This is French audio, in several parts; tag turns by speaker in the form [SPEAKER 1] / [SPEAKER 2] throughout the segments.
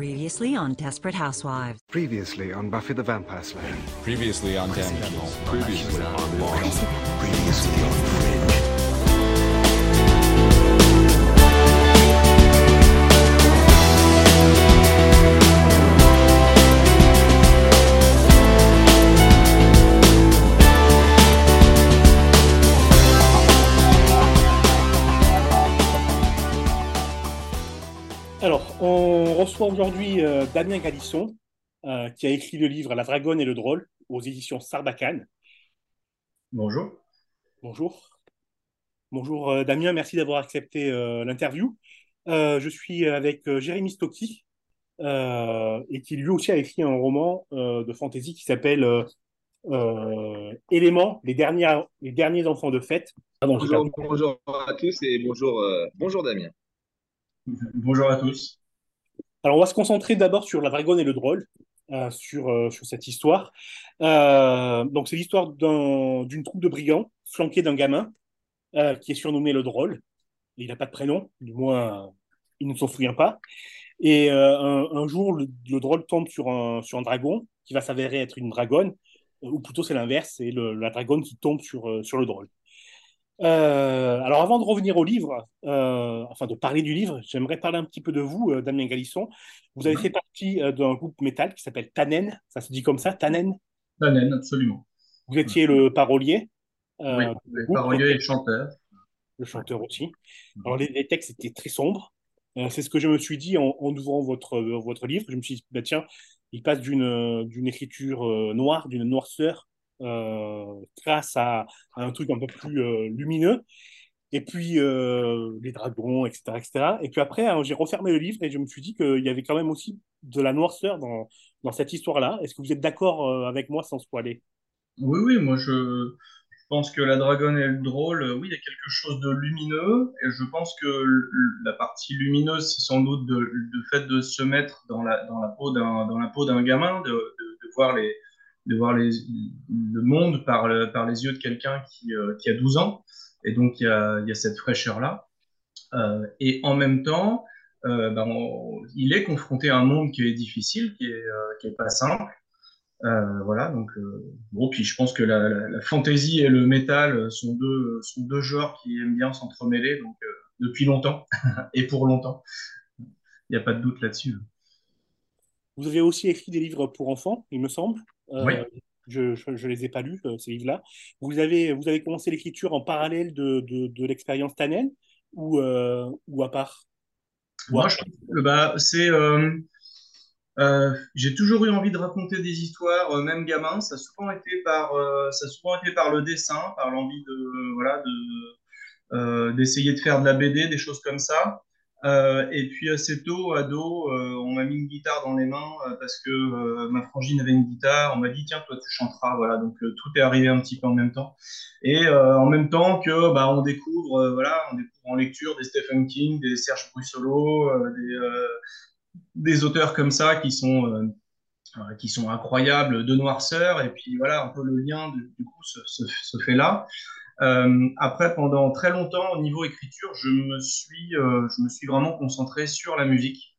[SPEAKER 1] Previously on Desperate Housewives.
[SPEAKER 2] Previously on Buffy the Vampire Slayer.
[SPEAKER 3] Previously on Damages.
[SPEAKER 4] Previously on Law.
[SPEAKER 2] Previously on Fringe.
[SPEAKER 5] Aujourd'hui euh, Damien Galisson, euh, qui a écrit le livre La Dragonne et le Drôle aux éditions Sarbacane.
[SPEAKER 6] Bonjour.
[SPEAKER 5] Bonjour. Bonjour euh, Damien, merci d'avoir accepté euh, l'interview. Euh, je suis avec euh, Jérémy Stocki, euh, et qui lui aussi a écrit un roman euh, de fantasy qui s'appelle euh, euh, Éléments, les, dernières, les derniers enfants de fête. Pardon, j'ai
[SPEAKER 7] Bonjour, bonjour à tous et bonjour, euh, bonjour Damien.
[SPEAKER 6] Bonjour à tous.
[SPEAKER 5] Alors, on va se concentrer d'abord sur La Dragonne et le Drôle, euh, sur, euh, sur cette histoire. Euh, donc, c'est l'histoire d'un- d'une troupe de brigands flanquée d'un gamin qui est surnommé le Drôle. Il n'a pas de prénom, du moins, il ne s'en souvient pas. Et un, un jour, le, le Drôle tombe sur un, sur un dragon qui va s'avérer être une dragonne, ou plutôt c'est l'inverse, c'est la dragonne qui tombe sur, sur le Drôle. Euh, alors, avant de revenir au livre, euh, enfin de parler du livre, j'aimerais parler un petit peu de vous, euh, Damien Galisson. Vous avez
[SPEAKER 6] Mhm.
[SPEAKER 5] fait partie euh, d'un groupe métal qui s'appelle Tannen, ça se dit comme ça, Tannen?
[SPEAKER 6] Tannen, absolument.
[SPEAKER 5] Vous étiez le parolier,
[SPEAKER 6] Oui,
[SPEAKER 5] groupe,
[SPEAKER 6] paroliers et chanteurs.
[SPEAKER 5] le chanteur aussi. Alors, les, les textes étaient très sombres. C'est ce que je me suis dit en, en ouvrant votre, votre livre. Je me suis dit, bah, tiens, il passe d'une d'une écriture noire, d'une noirceur, grâce à, un truc un peu plus euh, lumineux. Et puis, euh, les dragons, etc., etc. Et puis après, hein, j'ai refermé le livre et je me suis dit qu'il y avait quand même aussi de la noirceur dans, dans cette histoire-là. Est-ce que vous êtes d'accord euh, avec moi sans spoiler?
[SPEAKER 6] Oui, oui, moi je, pense que la dragonne et le drôle, euh, oui, il y a quelque chose de lumineux, et je pense que la partie lumineuse, c'est sans doute le fait de se mettre dans la, dans la peau d'un, gamin, de, de voir les, de voir le monde par, le- par les yeux de quelqu'un qui, euh, a 12 ans, et donc il y a, cette fraîcheur-là. Euh, et en même temps, euh, on- il est confronté à un monde qui est difficile, qui est, euh, qui est pas simple. Voilà, donc bon, puis je pense que la, la, la fantasy et le métal sont deux, genres qui aiment bien s'entremêler, donc depuis longtemps et pour longtemps. Il n'y a pas de doute là-dessus.
[SPEAKER 5] Vous avez aussi écrit des livres pour enfants, il me semble. Euh,
[SPEAKER 6] Oui.
[SPEAKER 5] Je ne les ai pas lus, euh, ces livres-là. Vous avez, vous avez commencé l'écriture en parallèle de, de, de l'expérience Tannen ou, euh, ou à part? Ou
[SPEAKER 6] Moi,
[SPEAKER 5] à-
[SPEAKER 6] je trouve que bah, c'est, euh, j'ai toujours eu envie de raconter des histoires, euh, même gamin. Ça a souvent été par, euh, ça a souvent été par le dessin, par l'envie de, voilà, de, d'essayer de faire de la BD, des choses comme ça. Euh, et puis assez tôt, ado, euh, on m'a mis une guitare dans les mains euh, parce que ma frangine avait une guitare. On m'a dit tiens toi tu chanteras, voilà. Donc tout est arrivé un petit peu en même temps. Et en même temps que bah on découvre, voilà, on découvre en lecture des Stephen King, des Serge Brussolo, des auteurs comme ça qui sont qui sont incroyables de noirceur. Et puis voilà, un peu le lien du, coup se fait là. Euh, après, pendant très longtemps, au niveau écriture, je me suis, euh, je me suis vraiment concentré sur la musique,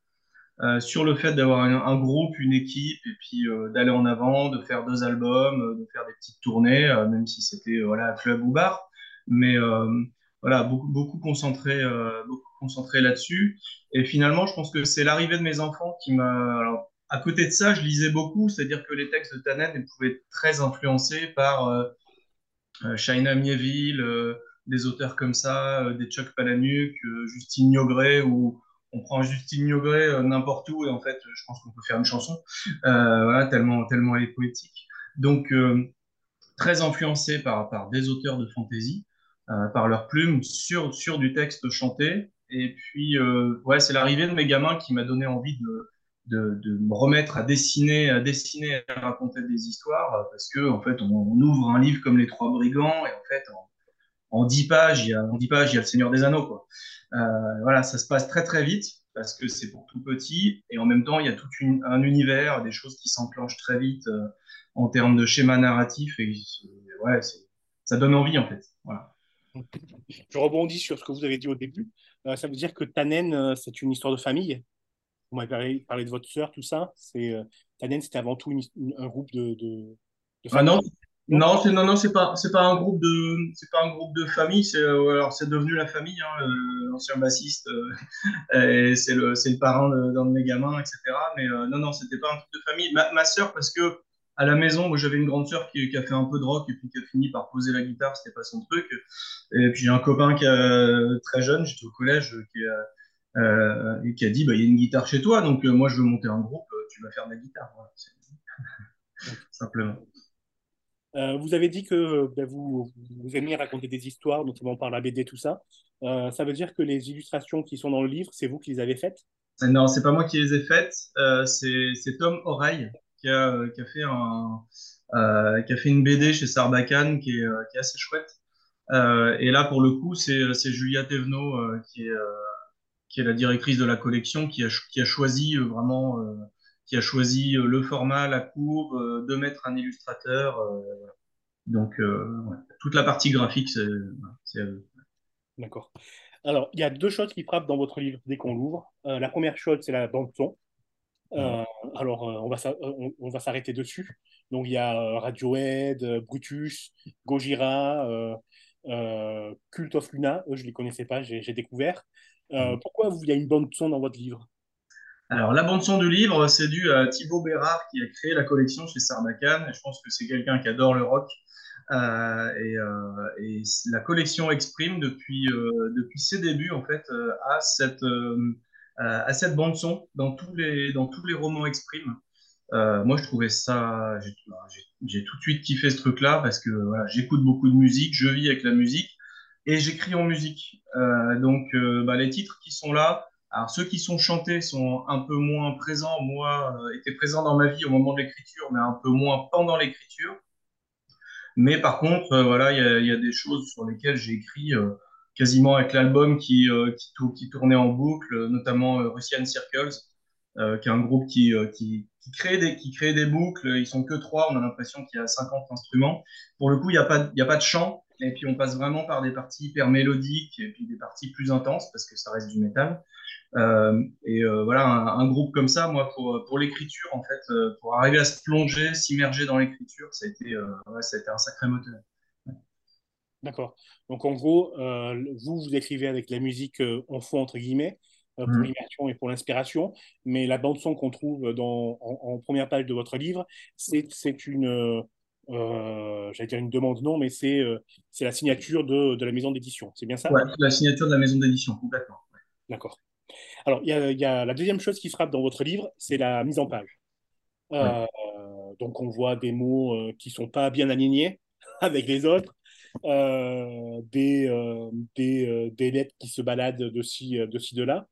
[SPEAKER 6] euh, sur le fait d'avoir un, groupe, une équipe, et puis d'aller en avant, de faire deux albums, de faire des petites tournées, même si c'était voilà club ou bar, mais voilà beaucoup beaucoup concentré, beaucoup concentré là-dessus. Et finalement, je pense que c'est l'arrivée de mes enfants qui m'a. À côté de ça, je lisais beaucoup, c'est-à-dire que les textes de Tannen pouvaient être très influencés par Shaina Mieville, euh, des auteurs comme ça, euh, des Chuck Palahniuk, euh, Justine Niogré, où on prend Justine Niogré euh, n'importe où et en fait, je pense qu'on peut faire une chanson, euh, voilà, tellement, tellement elle est poétique. Donc, euh, très influencé par, par des auteurs de fantasy, euh, par leurs plumes, sur, sur du texte chanté. Et puis, euh, ouais, c'est l'arrivée de mes gamins qui m'a donné envie de, de, me remettre à dessiner, à dessiner, à raconter des histoires, euh, parce que en fait, on, ouvre un livre comme Les Trois Brigands, et en fait, en, dix pages, il y a, en dix pages, il y a le Seigneur des Anneaux, quoi. Euh, voilà, ça se passe très très vite parce que c'est pour tout petit, et en même temps, il y a tout un univers, des choses qui s'enclenchent très vite euh, en termes de schéma narratif, et ouais, ça donne envie en fait. Voilà.
[SPEAKER 5] Je rebondis sur ce que vous avez dit au début. Ça veut dire que Tannen, c'est une histoire de famille? Vous m'avez parlé, parlé de votre sœur, tout ça. C'est euh, Tanen, c'était avant tout une- une- un groupe de, de, de
[SPEAKER 6] Ah non, non, c'est non, non, c'est pas, c'est pas un groupe de, c'est pas un groupe de famille. C'est euh, alors c'est devenu la famille. Hein, l'ancien bassiste, euh, c'est le, c'est le parrain d'un de mes gamins, etc. Mais euh, non, non, c'était pas un truc de famille. Ma, ma sœur, parce que à la maison, moi j'avais une grande sœur qui, qui a fait un peu de rock et puis qui a fini par poser la guitare. C'était pas son truc. Et puis j'ai un copain qui a très jeune, j'étais au collège, qui a, euh, et qui a dit, bah il y a une guitare chez toi, donc euh, moi je veux monter un groupe. euh, Tu vas faire de la guitare. Voilà, simplement.
[SPEAKER 5] Euh, vous avez dit que ben, vous, vous aimiez raconter des histoires, notamment par la BD, tout ça. Ça veut dire que les illustrations qui sont dans le livre, c'est vous qui les avez faites?
[SPEAKER 6] Non, c'est pas moi qui les ai faites. c'est Tom Oreille qui a, qui a fait un, qui a fait une BD chez Sarbacane qui est, qui est assez chouette. Et là, pour le coup, c'est Julia Thévenot qui est, qui est la directrice de la collection qui a, ch- qui a choisi euh, vraiment, euh, qui a choisi euh, le format, la courbe, euh, de mettre un illustrateur. euh, donc, ouais. Toute la partie graphique, c'est à eux.
[SPEAKER 5] D'accord. Alors, il y a deux choses qui frappent dans votre livre dès qu'on l'ouvre. La première chose, c'est la bande-son. Alors, on va on, on va s'arrêter dessus. Donc, il y a Radiohead, Brutus, Gojira, euh, Cult of Luna. Eux, je ne les connaissais pas, j'ai découvert. Euh, pourquoi vous- il y a une bande-son dans votre livre?
[SPEAKER 6] Alors, la bande-son du livre, c'est dû à Thibaut Bérard qui a créé la collection chez Sarbacane. Et je pense que c'est quelqu'un qui adore le rock. Euh, et, euh, et la collection Exprime, depuis, euh, depuis ses débuts, en fait, a cette, a cette bande-son dans tous les, dans tous les romans Exprime. Moi, je trouvais ça, j'ai tout de suite kiffé ce truc-là parce que voilà, j'écoute beaucoup de musique, je vis avec la musique et j'écris en musique. Euh, donc, euh, bah, les titres qui sont là, alors ceux qui sont chantés sont un peu moins présents. Moi, euh, étaient présents dans ma vie au moment de l'écriture, mais un peu moins pendant l'écriture. Mais par contre, euh, voilà, il y a, des choses sur lesquelles j'ai écrit quasiment avec l'album qui, qui, tou- qui tournait en boucle, notamment Russian Circles, qui est un groupe qui, qui, qui, crée des, boucles. Ils sont que trois, on a l'impression qu'il y a 50 instruments. Pour le coup, il n'y a pas de chant, et puis on passe vraiment par des parties hyper mélodiques, et puis des parties plus intenses, parce que ça reste du métal. Euh, et euh, voilà, un, un groupe comme ça, moi, pour, pour l'écriture, en fait, euh, pour arriver à se plonger, s'immerger dans l'écriture, ça a été, ouais, ça a été un sacré moteur.
[SPEAKER 5] D'accord. Donc, en gros, vous, vous écrivez avec la musique en fond, entre guillemets, pour
[SPEAKER 6] Mhm.
[SPEAKER 5] l'immersion et pour l'inspiration, mais la bande-son qu'on trouve dans, en, en première page de votre livre, c'est une, j'allais dire une demande, non, mais c'est euh, c'est la signature de, de la maison d'édition. C'est bien ça?
[SPEAKER 6] Ouais, la signature de la maison d'édition, complètement.
[SPEAKER 5] D'accord. Alors, il y y a la deuxième chose qui frappe dans votre livre, c'est la mise en page. Euh, donc, on voit des mots euh, qui sont pas bien alignés avec les autres, euh, des, euh, des, euh, des lettres qui se baladent de ci, de ci, de là.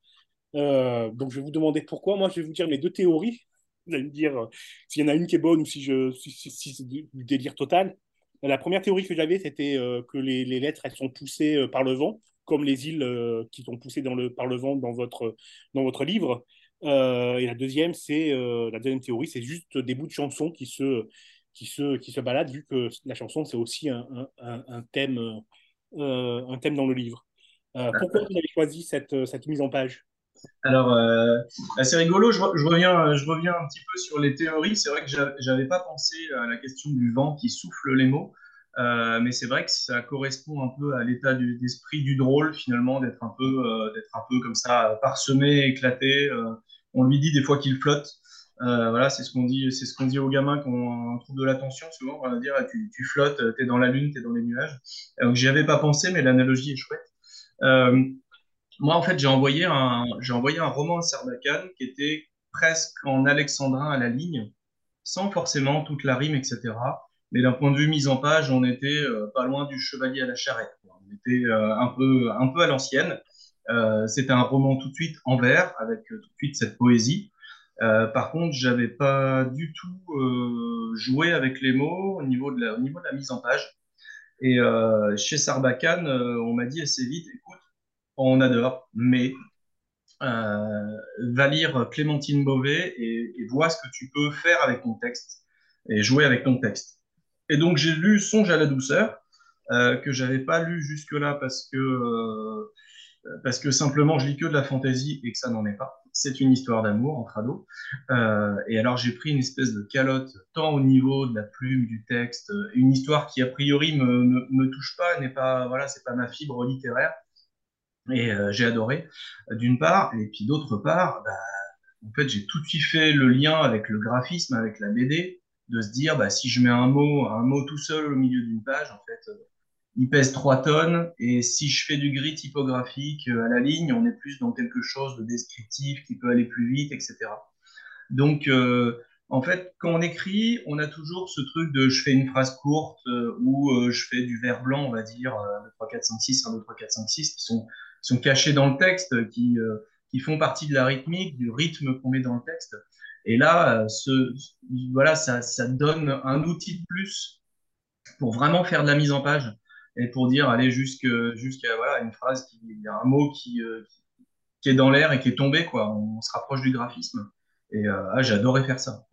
[SPEAKER 5] Euh, donc, je vais vous demander pourquoi. Moi, je vais vous dire mes deux théories. Vous allez me dire euh, s'il y en a une qui est bonne ou si, c'est du délire total. La première théorie que j'avais, c'était euh, que les, lettres, elles sont poussées euh, par le vent, comme les îles qui sont poussées par le vent dans votre, dans votre livre. Et la deuxième, c'est la deuxième théorie, c'est juste des bouts de chansons qui se, qui se, qui se baladent, vu que la chanson, c'est aussi un, un, thème, un thème dans le livre. Pourquoi vous avez choisi cette, cette mise en page?
[SPEAKER 6] Alors, euh, bah, c'est rigolo, je, re- je reviens, je reviens un petit peu sur les théories. C'est vrai que j'a- j'avais pas pensé à la question du vent qui souffle les mots, Euh, mais c'est vrai que ça correspond un peu à l'état d'esprit du drôle, finalement, d'être un peu, euh, un peu comme ça, parsemé, éclaté. Euh, on lui dit des fois qu'il flotte. Euh, voilà, c'est ce qu'on dit, c'est ce qu'on dit aux gamins quand on trouve de l'attention, souvent. On va dire, ah, tu, tu flottes, t'es dans la lune, t'es dans les nuages. Donc, j'y avais pas pensé, mais l'analogie est chouette. Moi, en fait, j'ai envoyé un, envoyé un roman à Sarbacane qui était presque en alexandrin à la ligne, sans forcément toute la rime, etc. Mais d'un point de vue mise en page, on était euh, pas loin du chevalier à la charrette. On était euh, un peu, un peu à l'ancienne. Euh, c'était un roman tout de suite en vers, avec tout de suite cette poésie. Par contre, j'avais pas du tout joué avec les mots au niveau de la, au niveau de la mise en page. Et chez Sarbacane, on m'a dit assez vite, écoute, on adore, mais euh, va lire Clémentine Beauvais et, vois ce que tu peux faire avec ton texte et jouer avec ton texte. Et donc j'ai lu Songe à la douceur, euh, que j'avais pas lu jusque-là parce que euh, parce que simplement je lis que de la fantaisie et que ça n'en est pas. C'est une histoire d'amour entre ados. Euh, et alors j'ai pris une espèce de calotte tant au niveau de la plume, du texte, une histoire qui a priori me, me, me touche pas, n'est pas voilà, c'est pas ma fibre littéraire. Et euh, j'ai adoré d'une part, et puis d'autre part, bah, en fait j'ai tout de suite fait le lien avec le graphisme, avec la BD, de se dire bah si je mets un mot, un mot tout seul au milieu d'une page, en fait il pèse 3 tonnes et si je fais du gris typographique euh, à la ligne, on est plus dans quelque chose de descriptif qui peut aller plus vite, etc. Donc, euh, en fait, quand on écrit, on a toujours ce truc de je fais une phrase courte euh, ou euh, je fais du vert blanc, on va dire, 1, 2, 3, 4, 5, 6, 1, 2, 3, 4, 5, 6, qui sont, sont cachés dans le texte, qui, qui font partie de la rythmique, du rythme qu'on met dans le texte. Et là, ce, voilà, ça, ça donne un outil de plus pour vraiment faire de la mise en page et pour dire aller jusqu'à jusqu'à voilà une phrase qui un mot qui, euh, qui est dans l'air et qui est tombé quoi on se rapproche du graphisme et euh, ah, adoré faire ça.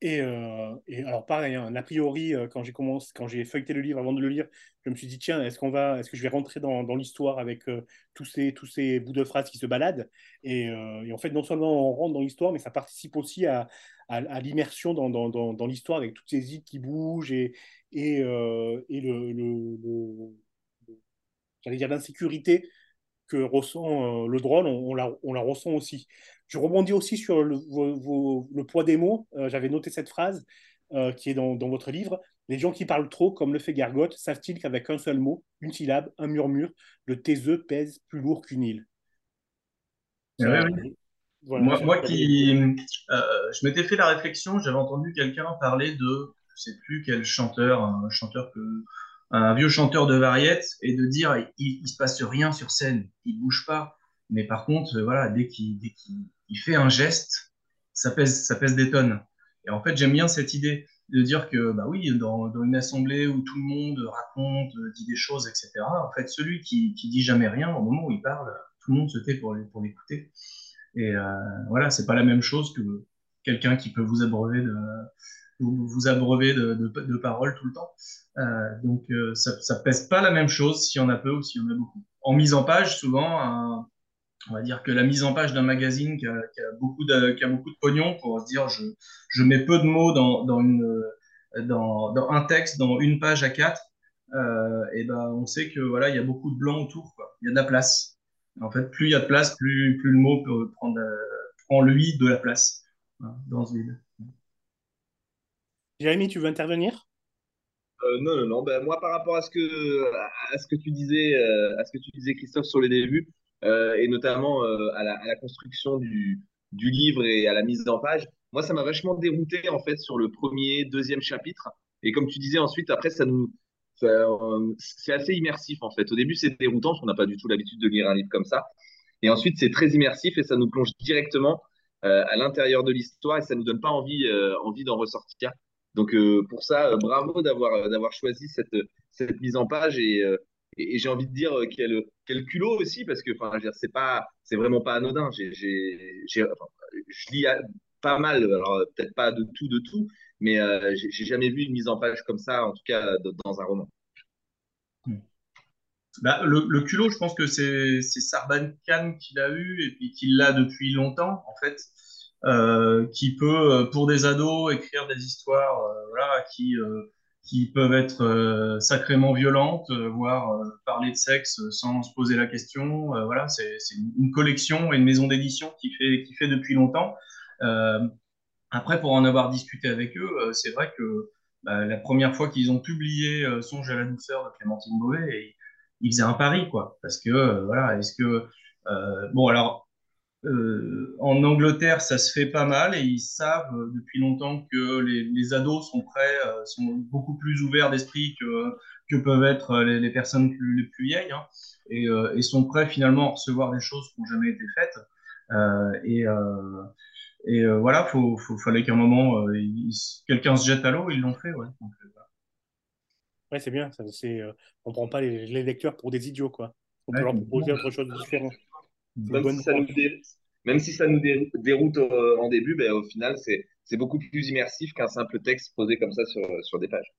[SPEAKER 5] Et, euh, et, alors pareil, hein, a priori, euh, quand j'ai commencé, quand j'ai feuilleté le livre avant de le lire, je me suis dit tiens, est-ce qu'on va, est-ce que je vais rentrer dans, l'histoire avec euh, tous ces tous ces bouts de phrases qui se baladent? Et, en fait, non seulement on rentre dans l'histoire, mais ça participe aussi à, l'immersion dans, l'histoire avec toutes ces îles qui bougent et le, j'allais dire l'insécurité que ressent le drone, on la ressent aussi. Je rebondis aussi sur le, vos, le poids des mots. Euh, J'avais noté cette phrase euh, qui est dans, dans, votre livre. Les gens qui parlent trop, comme le fait Gargotte, savent-ils qu'avec un seul mot, une syllabe, un murmure, le taiseux pèse plus lourd qu'une île?
[SPEAKER 6] Oui, oui. Voilà, moi, moi qui, euh, je m'étais fait la réflexion, j'avais entendu quelqu'un parler de, je sais plus quel chanteur, un chanteur que, un vieux chanteur de variette, et de dire il, il se passe rien sur scène, il bouge pas. Mais par contre, voilà, dès qu'il dès qu'il il fait un geste, ça pèse, ça pèse des tonnes. Et en fait, j'aime bien cette idée de dire que, bah oui, dans, une assemblée où tout le monde raconte, dit des choses, etc., en fait, celui qui, qui dit jamais rien, au moment où il parle, tout le monde se tait pour, l'écouter. Et euh, voilà, c'est pas la même chose que quelqu'un qui peut vous abreuver de, vous abreuver de, de, paroles tout le temps. Euh, donc, euh, ça, ça pèse pas la même chose s'il y en a peu ou s'il y en a beaucoup. En mise en page, souvent, un, on va dire que la mise en page d'un magazine qui a, qui, a beaucoup de, qui a beaucoup de pognon pour se dire je, je mets peu de mots dans, dans, une, dans, dans un texte, dans une page à quatre, euh, et ben on sait que voilà il y a beaucoup de blanc autour, quoi. il y a de la place. En fait, plus il y a de place, plus, plus le mot peut prendre prend lui de la place hein, dans ce vide.
[SPEAKER 5] Jérémy, tu veux intervenir?
[SPEAKER 7] Euh, non, non, non. Ben, moi, par rapport à ce que à ce que tu disais, euh, à ce que tu disais, Christophe, sur les débuts, et notamment euh, à la, construction du, livre et à la mise en page. Moi, ça m'a vachement dérouté en fait sur le premier, deuxième chapitre. Et comme tu disais ensuite, après, ça nous, euh, c'est assez immersif en fait. Au début, c'est déroutant parce qu'on n'a pas du tout l'habitude de lire un livre comme ça. Et ensuite, c'est très immersif et ça nous plonge directement euh, à l'intérieur de l'histoire et ça nous donne pas envie, euh, envie d'en ressortir. Donc euh, pour ça, bravo d'avoir d'avoir choisi cette cette mise en page et et, et j'ai envie de dire quel, quel culot aussi parce que c'est pas c'est vraiment pas anodin. J'ai enfin, je lis pas mal alors peut-être pas de tout de tout mais euh, j'ai jamais vu une mise en page comme ça en tout cas dans un roman.
[SPEAKER 6] Bah, le, culot, je pense que c'est Sarban Khan qui l'a eu et puis qui l'a depuis longtemps, en fait, euh, qui peut, pour des ados, écrire des histoires euh, voilà, qui, euh, qui peuvent être euh, sacrément violentes, euh, voire euh, parler de sexe sans se poser la question. voilà, c'est une collection et une maison d'édition qui fait, depuis longtemps. après, pour en avoir discuté avec eux, c'est vrai que bah, la première fois qu'ils ont publié Songe à la douceur de Clémentine Beauvais, ils faisaient un pari, quoi. Parce que, voilà, est-ce que. bon, alors, euh, en Angleterre, ça se fait pas mal et ils savent euh, depuis longtemps que les, les ados sont prêts, euh, sont beaucoup plus ouverts d'esprit que, que peuvent être les, les personnes plus, les plus vieilles hein, et, et, sont prêts finalement à recevoir des choses qui n'ont jamais été faites. Et, et voilà, faut, faut, fallait qu'à un moment quelqu'un se jette à l'eau, ils l'ont fait. Ouais. Donc, voilà.
[SPEAKER 5] ouais, c'est bien. Ça, on prend pas les, les, lecteurs pour des idiots, quoi. On peut ouais, leur proposer autre chose de différent.
[SPEAKER 7] Même si, ça nous déroute, même si ça nous déroute euh, en début, ben, au final, c'est beaucoup plus immersif qu'un simple texte posé comme ça sur, sur des pages.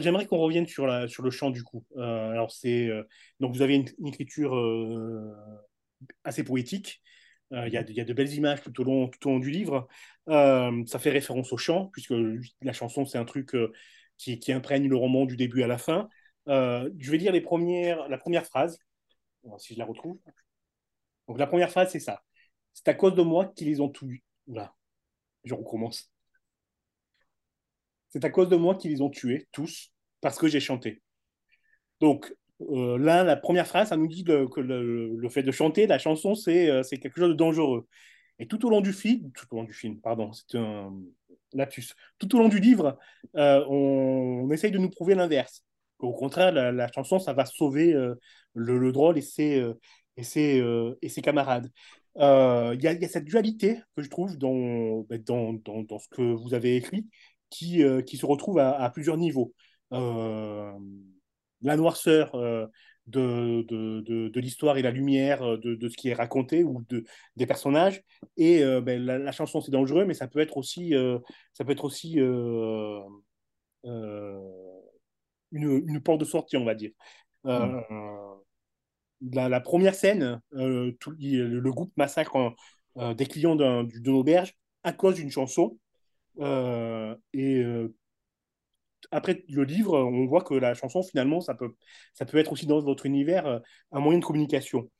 [SPEAKER 5] J'aimerais qu'on revienne sur, le chant du coup. Euh, alors c'est donc vous avez une, écriture assez poétique. Il y, a, de belles images tout au long, tout du livre. ça fait référence au chant puisque la chanson c'est un truc qui, imprègne le roman du début à la fin. je vais dire les premières, la première phrase, si je la retrouve. Donc la première phrase c'est ça. C'est à cause de moi qu'ils les ont tués. Là, je recommence. C'est à cause de moi qu'ils les ont tués, tous, parce que j'ai chanté. Donc, euh, là, la première phrase, ça nous dit que le, fait de chanter, la chanson, euh, c'est quelque chose de dangereux. Et tout au long du film, tout au long du film, pardon, c'est un lapsus. Tout au long du livre, euh, on, essaye de nous prouver l'inverse. Au contraire, la, chanson, ça va sauver le, drôle et ses, et ses, et ses camarades. Il y, a cette dualité que je trouve dans, ben, dans, dans ce que vous avez écrit, qui, qui se retrouve à, à plusieurs niveaux. la noirceur de, de, de, de l'histoire et la lumière de, de, ce qui est raconté ou de, des personnages. Et ben, la, la, chanson, c'est dangereux, mais ça peut être aussi, ça peut être aussi euh, euh, une, une, porte de sortie, on va dire. Euh, la, la, première scène, tout, le, groupe massacre des clients d'une auberge à cause d'une chanson. Et après le livre, on voit que la chanson, finalement, ça peut, ça peut être aussi dans votre univers euh, un moyen de communication.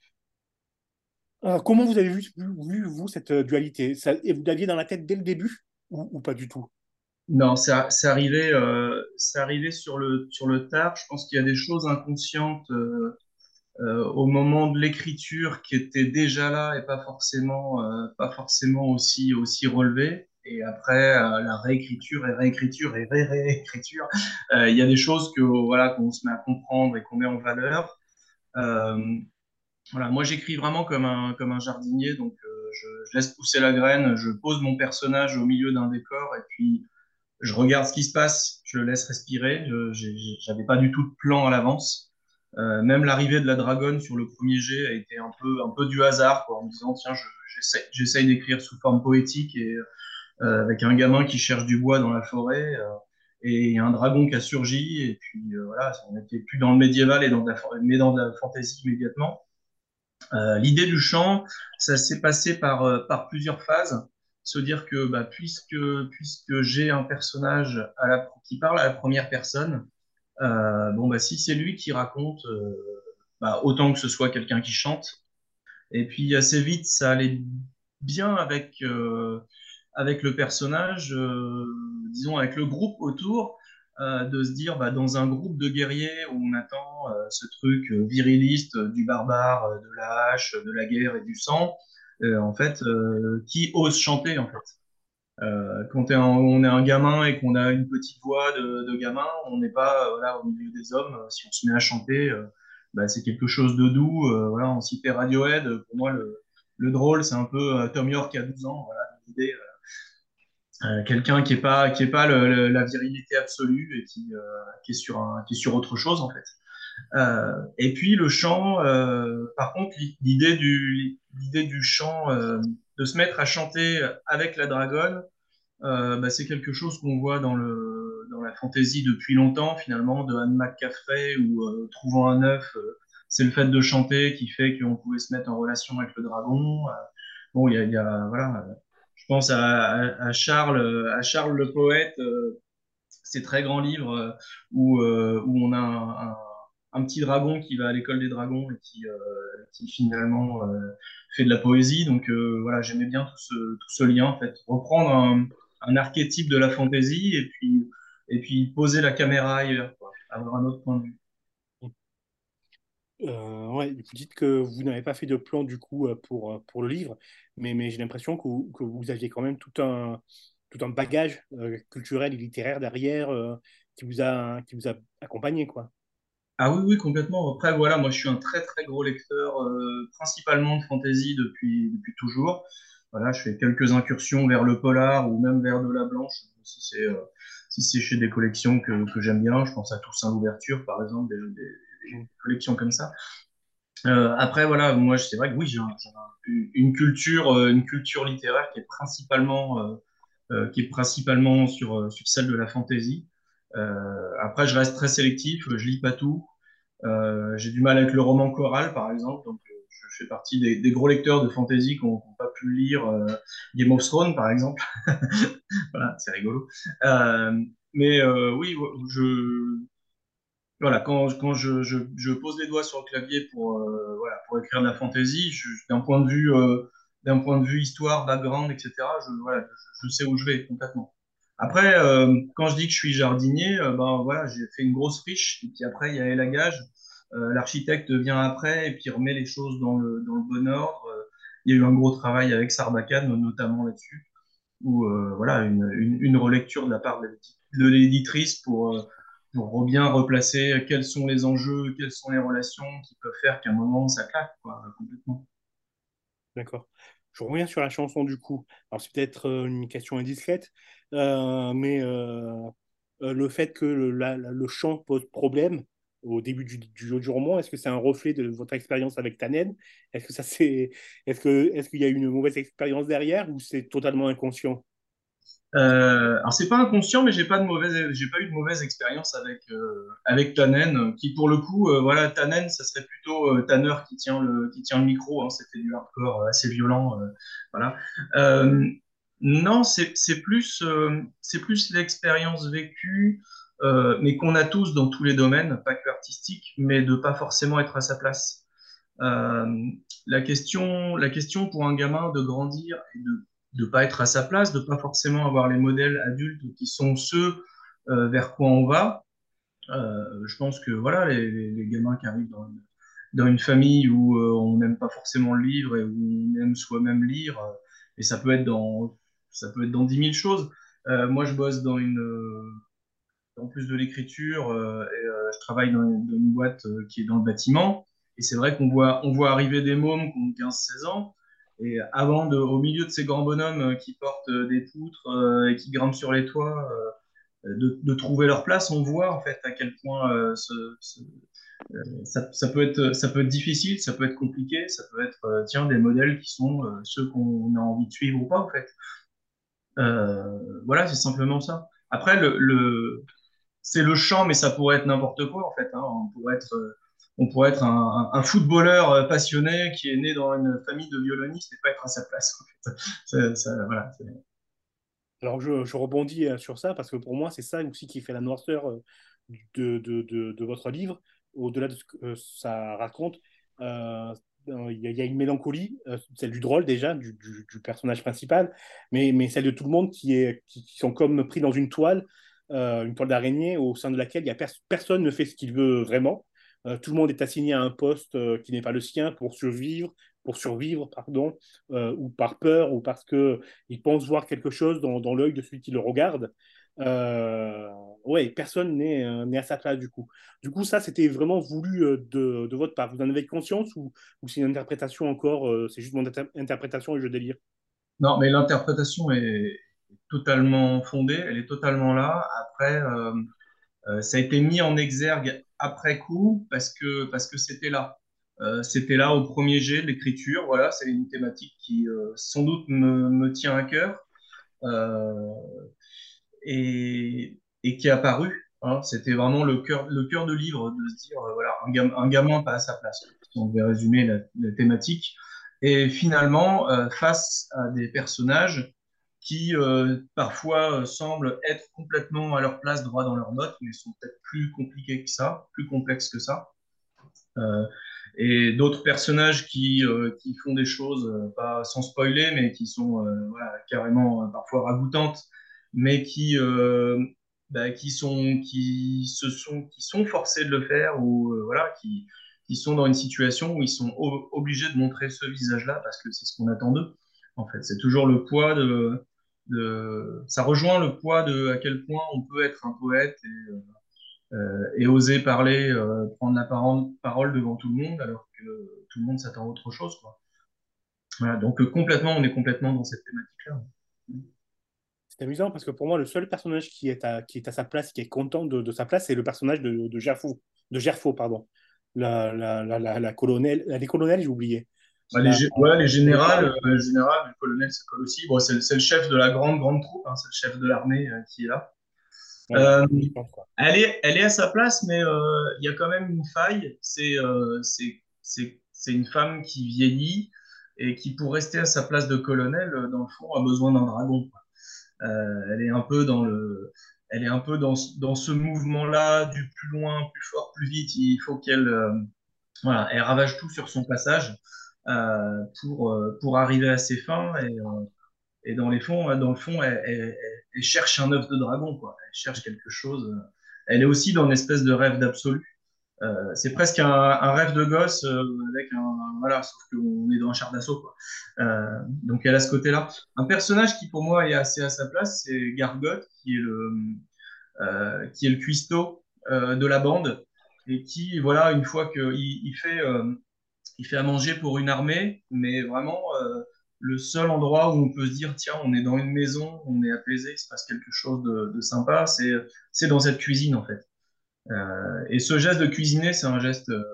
[SPEAKER 5] Euh, comment vous avez vu, vu, vous, cette euh, dualité? Ça, Et vous l'aviez dans la tête dès le début ou, pas du tout?
[SPEAKER 6] Non, c'est arrivé, euh, arrivé sur, le, sur le tard. Je pense qu'il y a des choses inconscientes euh, euh, au moment de l'écriture qui étaient déjà là et pas forcément, pas forcément aussi, aussi relevées. Et après, euh, la réécriture et réécriture et ré-réécriture, euh, il y a des choses que voilà qu'on se met à comprendre et qu'on met en valeur. Euh, voilà, moi j'écris vraiment comme un comme un jardinier, donc je, je, laisse pousser la graine, je pose mon personnage au milieu d'un décor et puis je regarde ce qui se passe, je le laisse respirer. J'avais pas du tout de plan à l'avance. Même l'arrivée de la dragonne sur le premier jet a été un peu un peu du hasard, en me disant tiens, j'essaye d'écrire sous forme poétique et avec un gamin qui cherche du bois dans la forêt euh, et un dragon qui a surgi. Et puis euh, voilà, on n'était plus dans le médiéval et dans la, mais dans la fantasy immédiatement. L'idée du chant, ça s'est passé par, par plusieurs phases se dire que bah, puisque, puisque j'ai un personnage qui parle à la première personne, euh, bon bah si c'est lui qui raconte, euh, bah, autant que ce soit quelqu'un qui chante. Et puis assez vite, ça allait bien avec euh, avec le personnage, euh, disons avec le groupe autour, euh, de se dire bah, dans un groupe de guerriers où on attend euh, ce truc viriliste du barbare, de la hache, de la guerre et du sang, en fait, qui ose chanter en fait. quand on est un gamin et qu'on a une petite voix de, gamin, on n'est pas voilà, au milieu des hommes. Si on se met à chanter, bah, c'est quelque chose de doux. voilà, on citait Radiohead. Pour moi, le, le drôle, c'est un peu Tom York à 12 ans. Voilà, l'idée euh, quelqu'un qui est pas qui est pas la virilité absolue et qui, euh, qui est sur qui est sur autre chose en fait. Euh, et puis le chant, par contre, l'idée du l'idée du chant, de se mettre à chanter avec la dragonne, bah, c'est quelque chose qu'on voit dans le dans la fantaisie depuis longtemps finalement, de Anne McCaffrey ou Trouvant un œuf. c'est le fait de chanter qui fait qu'on pouvait se mettre en relation avec le dragon. bon, il y a, y a voilà je pense à, Charles, à Charles le poète, euh, ces très grands livres euh, où, euh, où on a un, petit dragon qui va à l'école des dragons et qui, qui finalement fait de la poésie. Donc voilà, j'aimais bien tout ce, tout ce lien en fait, reprendre un, archétype de la fantaisie et puis et puis poser la caméra ailleurs, avoir un autre point de vue.
[SPEAKER 5] Euh, ouais, vous dites que vous n'avez pas fait de plan du coup euh, pour, euh, pour le livre, mais, mais j'ai l'impression que, que vous aviez quand même tout un, tout un bagage culturel et littéraire derrière qui, vous a, qui vous a accompagné. Quoi.
[SPEAKER 6] Ah oui, oui, complètement. Après, voilà, moi je suis un très très gros lecteur, principalement de fantasy depuis, depuis toujours. Voilà, je fais quelques incursions vers le polar ou même vers de la blanche, si c'est si chez des collections que, que j'aime bien. Je pense à Toussaint l'ouverture, par exemple, une collection comme ça. Euh, après, voilà, moi, c'est vrai que oui, j'ai une culture, euh, une culture littéraire qui est principalement, euh, qui est principalement sur, sur celle de la fantaisie. Euh, après, je reste très sélectif, je lis pas tout. J'ai du mal avec le roman choral, par exemple, donc je fais partie des, gros lecteurs de fantasy qui n'ont pas pu lire Game of Thrones, par exemple. voilà, c'est rigolo. Mais oui, je, voilà, quand, quand je, je, pose les doigts sur le clavier pour, euh, voilà, pour écrire de la fantasy, d'un point de vue, euh, d'un point de vue histoire, background, etc., je, voilà, je, sais où je vais complètement. Après, euh, quand je dis que je suis jardinier, ben voilà, j'ai fait une grosse friche, et puis après il y a l'élagage. Euh, L'architecte vient après et puis remet les choses dans le, dans le bon ordre. Il y a eu un gros travail avec Sarbacane, notamment là-dessus, ou voilà, une, une, relecture de la part de l'éditrice pour pour bien replacer quels sont les enjeux, quelles sont les relations qui peuvent faire qu'à un moment ça claque complètement.
[SPEAKER 5] D'accord. Je reviens sur la chanson du coup. Alors c'est peut-être une question indiscrète, euh, mais euh, le fait que le, chant pose problème au début du, du, du roman, est-ce que c'est un reflet de votre expérience avec Tannen? Est-ce que ça c'est, est-ce que est-ce qu'il y a une mauvaise expérience derrière ou c'est totalement inconscient?
[SPEAKER 6] Euh, alors c'est pas inconscient, mais j'ai pas pas eu de mauvaise expérience avec euh, Tannen, qui pour le coup, euh, voilà, Tannen, ça serait plutôt euh, Tanner qui tient le qui tient le micro. Hein, C'était du hardcore euh, assez violent, euh, voilà. non, c'est c'est plus c'est plus l'expérience vécue, mais qu'on a tous dans tous les domaines, pas que artistique, mais de pas forcément être à sa place. la question la question pour un gamin de grandir et de de pas être à sa place, de pas forcément avoir les modèles adultes qui sont ceux euh, vers quoi on va. Euh, je pense que voilà, les, gamins qui arrivent dans une, famille où euh, on n'aime pas forcément le livre et où on aime soi-même lire, et ça peut être dans ça peut être dans dix mille choses. Moi, je bosse dans une en plus de l'écriture, je travaille dans une, dans une boîte qui est dans le bâtiment. Et c'est vrai qu'on voit, on voit arriver des mômes qui ont 15-16 ans, et avant, de, au milieu de ces grands bonhommes qui portent des poutres euh, et qui grimpent sur les toits, euh, de, trouver leur place, on voit en fait à quel point euh, ça, peut être, difficile, ça peut être compliqué, ça peut être tiens, des modèles qui sont ceux qu'on a envie de suivre ou pas en fait. voilà, c'est simplement ça. Après, c'est le chant, mais ça pourrait être n'importe quoi en fait. Hein. On pourrait être on pourrait être un, footballeur euh, passionné qui est né dans une famille de violonistes et pas être à sa place.
[SPEAKER 5] Alors je, rebondis euh, sur ça parce que pour moi c'est ça aussi qui fait la noirceur euh, de, votre livre. Au-delà de ce que ça raconte, il y, a une mélancolie, celle du drôle déjà, du, personnage principal, mais, celle de tout le monde qui, est, qui, sont comme pris dans une toile, une toile d'araignée au sein de laquelle il y a pers personne ne fait ce qu'il veut vraiment. Euh, tout le monde est assigné à un poste euh, qui n'est pas le sien pour survivre, pour survivre, pardon, euh, ou par peur, ou parce qu'il pense voir quelque chose dans, l'œil de celui qui le regarde. Ouais, personne n'est à sa place du coup. Du coup, ça, c'était vraiment voulu de, de, votre part. Vous en avez conscience ou, c'est une interprétation encore, c'est juste mon inter interprétation et je délire?
[SPEAKER 6] Non, mais l'interprétation est totalement fondée, elle est totalement là. Après, ça a été mis en exergue après coup parce que parce que c'était là. Euh, c'était là au premier jet l'écriture. Voilà, c'est une thématique qui euh, sans doute me, me, tient à cœur euh, et, et, qui est apparu. Hein. C'était vraiment le cœur le cœur de livre de se dire voilà un, gam, un gamin pas à sa place. On devait résumer la, thématique. Et finalement, face à des personnages qui euh, parfois euh, semblent être complètement à leur place droit dans leurs notes, mais sont peut-être plus compliqués que ça, plus complexes que ça. Euh, et d'autres personnages qui, qui font des choses, pas sans spoiler, mais qui sont voilà, carrément parfois ragoûtantes, mais qui, bah, qui, sont, qui, se sont, qui sont forcés de le faire ou voilà, qui, qui sont dans une situation où ils sont obligés de montrer ce visage-là parce que c'est ce qu'on attend d'eux. En fait, c'est toujours le poids de, ça rejoint le poids de à quel point on peut être un poète et, euh, et oser parler, euh, prendre la parole, devant tout le monde alors que tout le monde s'attend à autre chose. Voilà, donc euh, complètement, on est complètement dans cette thématique-là.
[SPEAKER 5] C'est amusant parce que pour moi, le seul personnage qui est à, qui est à sa place, qui est content de, sa place, c'est le personnage de, de de pardon. La, la, la, la, les colonels, j'ai oublié.
[SPEAKER 6] Bah, les, ouais, les générales, euh, le général, le colonel, ça colle aussi. Bon, c'est le chef de la grande, grande troupe, hein, c'est le chef de l'armée euh, qui est là. Euh. Elle est, elle est à sa place, mais euh, il y a quand même une faille. C'est euh, c'est, c'est, c'est une femme qui vieillit et qui, pour rester à sa place de colonel, dans le fond, a besoin d'un dragon. quoi. Euh, elle est un peu dans le, elle est un peu dans, ce- dans ce mouvement-là, du plus loin, plus fort, plus vite. Il faut qu'elle, euh, voilà, elle ravage tout sur son passage euh, pour, euh, pour arriver à ses fins. Et, euh, et dans les fonds, dans le fond, elle, cherche un œuf de dragon, quoi. Elle cherche quelque chose. euh, Elle est aussi dans une espèce de rêve d'absolu. Euh, c'est presque un, rêve de gosse euh, avec voilà, sauf qu'on est dans un char d'assaut. Euh, donc elle a ce côté-là. Un personnage qui pour moi est assez à sa place, c'est Gargot, qui est le euh, qui est le cuistot euh, de la bande et qui voilà une fois qu'il il fait euh, il fait à manger pour une armée, mais vraiment euh, le seul endroit où on peut se dire, tiens, on est dans une maison, on est apaisé, il se passe quelque chose de, sympa, c'est, dans cette cuisine, en fait. Euh, et ce geste de cuisiner, c'est un geste, euh,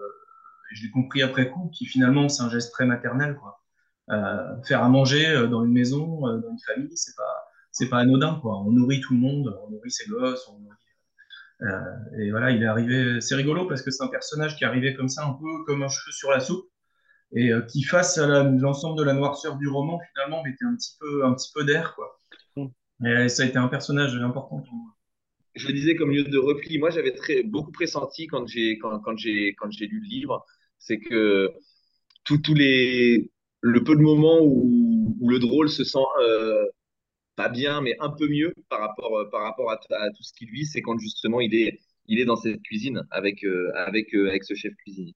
[SPEAKER 6] je l'ai compris après coup, qui finalement, c'est un geste très maternel, quoi. Euh, faire à manger dans une maison, dans une famille, c'est pas, pas anodin, quoi. On nourrit tout le monde, on nourrit ses gosses, on nourrit et voilà, il est arrivé. C'est rigolo parce que c'est un personnage qui est arrivé comme ça, un peu comme un cheveu sur la soupe, et euh, qui face à l'ensemble de la noirceur du roman, finalement, mettait un petit peu, un petit peu d'air, quoi.
[SPEAKER 5] Mm.
[SPEAKER 6] Et ça a été un personnage important pour moi.
[SPEAKER 7] Je le disais comme lieu de repli. Moi, j'avais très, beaucoup pressenti quand j'ai quand, quand j'ai quand j'ai lu le livre, c'est que tous tous les le peu de moments où, où le drôle se sent euh, pas bien, mais un peu mieux par rapport euh, par rapport à, tout ce qu'il vit, c'est quand justement il est il est dans cette cuisine avec euh, avec euh, avec ce chef cuisinier.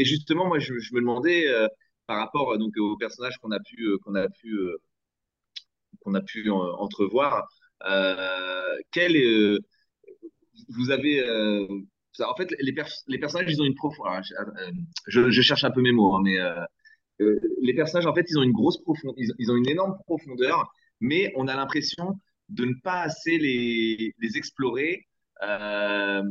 [SPEAKER 7] Et, justement, moi, je, me demandais euh, par rapport euh, donc aux personnages qu'on a pu euh, qu'on a pu qu'on a pu en- entrevoir, quel vous avez en fait les, pers- les personnages ils ont une profondeur je, cherche un peu mes mots hein, mais les personnages en fait ils ont une grosse profondeur ils, ont une énorme profondeur mais on a l'impression de ne pas assez les explorer euh,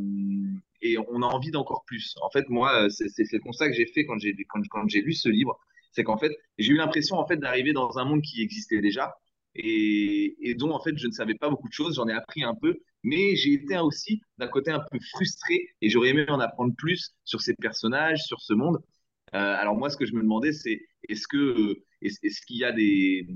[SPEAKER 7] et on a envie d'encore plus. En fait moi c'est le constat que j'ai fait quand j'ai lu ce livre. C'est qu'en fait j'ai eu l'impression en fait d'arriver dans un monde qui existait déjà. Et, dont en fait je ne savais pas beaucoup de choses. J'en ai appris un peu. Mais j'ai été aussi d'un côté un peu frustré et j'aurais aimé en apprendre plus sur ces personnages, sur ce monde. Euh, alors moi, ce que je me demandais, c'est est-ce que est-ce, qu'il y a des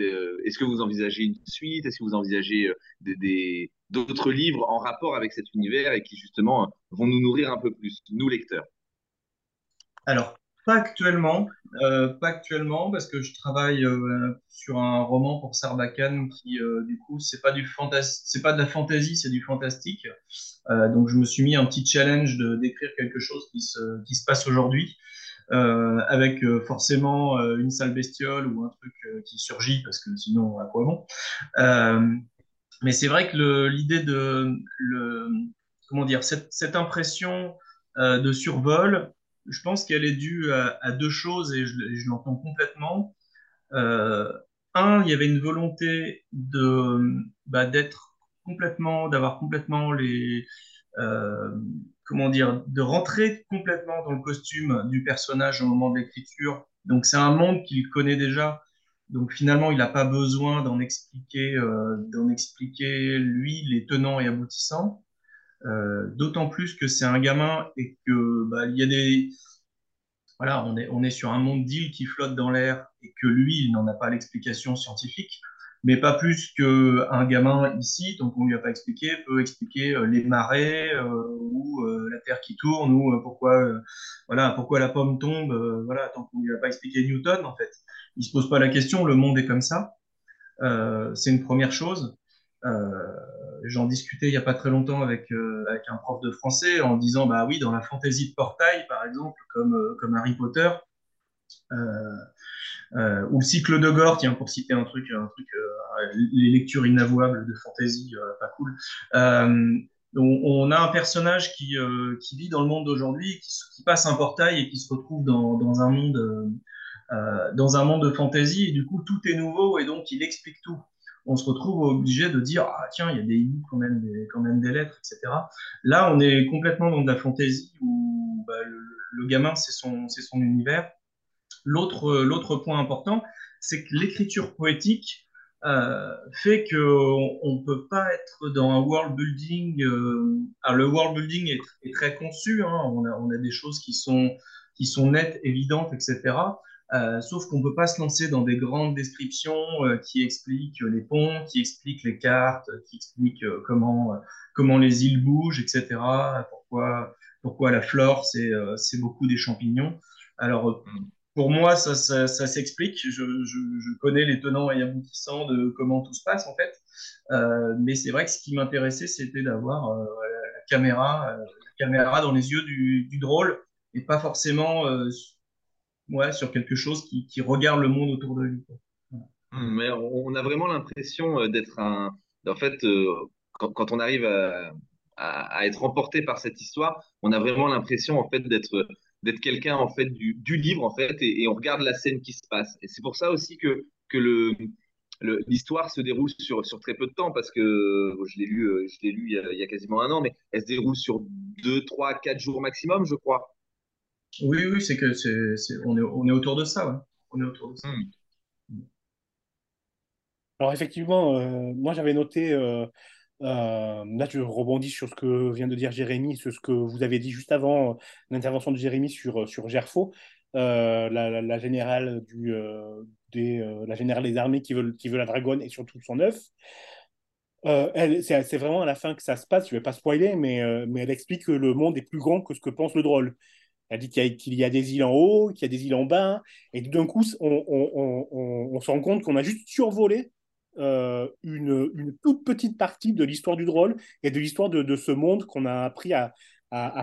[SPEAKER 7] euh, est-ce que vous envisagez une suite? Est-ce que vous envisagez des- d'autres livres en rapport avec cet univers et qui justement vont nous nourrir un peu plus, nous lecteurs
[SPEAKER 6] Alors, pas actuellement, euh, pas actuellement, parce que je travaille euh, sur un roman pour Sarbacane qui, euh, du coup, c'est pas du c'est pas de la fantasy, c'est du fantastique. Donc, je me suis mis un petit challenge d'écrire quelque chose qui se, qui se passe aujourd'hui, avec forcément une sale bestiole ou un truc qui surgit, parce que sinon, à quoi bon? Mais c'est vrai que l'idée de comment dire, cette, impression euh, de survol, je pense qu'elle est due à, deux choses et je, je l'entends complètement. Euh, un, il y avait une volonté de bah, d'être complètement, d'avoir complètement les, euh, comment dire, de rentrer complètement dans le costume du personnage au moment de l'écriture. Donc c'est un monde qu'il connaît déjà. Donc finalement, il n'a pas besoin d'en expliquer, euh, d'en expliquer lui les tenants et aboutissants. Euh, d'autant plus que c'est un gamin et que bah, y a des voilà, on est, on est sur un monde d'îles qui flotte dans l'air et que lui, il n'en a pas l'explication scientifique, mais pas plus qu'un gamin ici, donc on lui a pas expliqué, peut expliquer euh, les marées ou la Terre qui tourne ou pourquoi, voilà, pourquoi la pomme tombe, voilà, tant qu'on lui a pas expliqué Newton, en fait. Il se pose pas la question, le monde est comme ça. Euh, c'est une première chose. Euh, j'en discutais il y a pas très longtemps avec, euh, avec un prof de français en disant, bah oui, dans la fantaisie de portail, par exemple, comme, comme Harry Potter, ou le cycle de Gore, tiens, pour citer un truc, un truc les lectures inavouables de fantasy, euh, pas cool. On, a un personnage qui, qui vit dans le monde d'aujourd'hui, qui, qui, passe un portail et qui se retrouve dans, dans un monde, euh, dans un monde de fantasy, et du coup tout est nouveau et donc il explique tout. On se retrouve obligé de dire ah tiens il y a des i quand même des, quand même des lettres etc. Là on est complètement dans de la fantasy où bah, le, gamin c'est son c'est son univers L'autre, l'autre point important, c'est que l'écriture poétique euh, fait qu'on ne peut pas être dans un world building. Euh, alors le world building est, est très conçu, hein, on, a, on, a, des choses qui sont, qui sont nettes, évidentes, etc. Euh, sauf qu'on ne peut pas se lancer dans des grandes descriptions euh, qui expliquent les ponts, qui expliquent les cartes, qui expliquent euh, comment, comment les îles bougent, etc. Pourquoi, pourquoi la flore, c'est, beaucoup des champignons. Alors, pour moi, ça, ça, ça s'explique. Je, je, je, connais les tenants et aboutissants de comment tout se passe, en fait. Mais c'est vrai que ce qui m'intéressait, c'était d'avoir la, caméra, la caméra dans les yeux du, du drôle et pas forcément ouais, sur quelque chose qui, qui, regarde le monde autour de lui.
[SPEAKER 7] Voilà. Mais on a vraiment l'impression d'être un. En fait, euh, quand, quand, on arrive à, à, à, être emporté par cette histoire, on a vraiment l'impression en fait d'être d'être quelqu'un en fait du, du, livre en fait et, et, on regarde la scène qui se passe et c'est pour ça aussi que que le l'histoire se déroule sur sur très peu de temps parce que je l'ai lu je l'ai lu il y, a, il y, a, quasiment un an mais elle se déroule sur deux trois quatre jours maximum je crois
[SPEAKER 6] oui oui c'est que c'est on est on est autour de ça ouais. on est autour de ça
[SPEAKER 5] mmh. alors effectivement euh, moi j'avais noté euh, euh, là, je rebondis sur ce que vient de dire Jérémy, sur ce que vous avez dit juste avant l'intervention de Jérémy sur, sur Gerfo, euh, la, la, la, générale du, euh, des, la générale des armées qui veut, qui veut la dragonne et surtout son œuf. c'est vraiment à la fin que ça se passe, je ne vais pas spoiler, mais, mais elle explique que le monde est plus grand que ce que pense le drôle. Elle dit qu'il y, qu a des îles en haut, qu'il y a des îles en bas, et d'un coup, on, se rend compte qu'on a juste survolé euh, une, toute petite partie de l'histoire du drôle et de l'histoire de, ce monde qu'on a appris à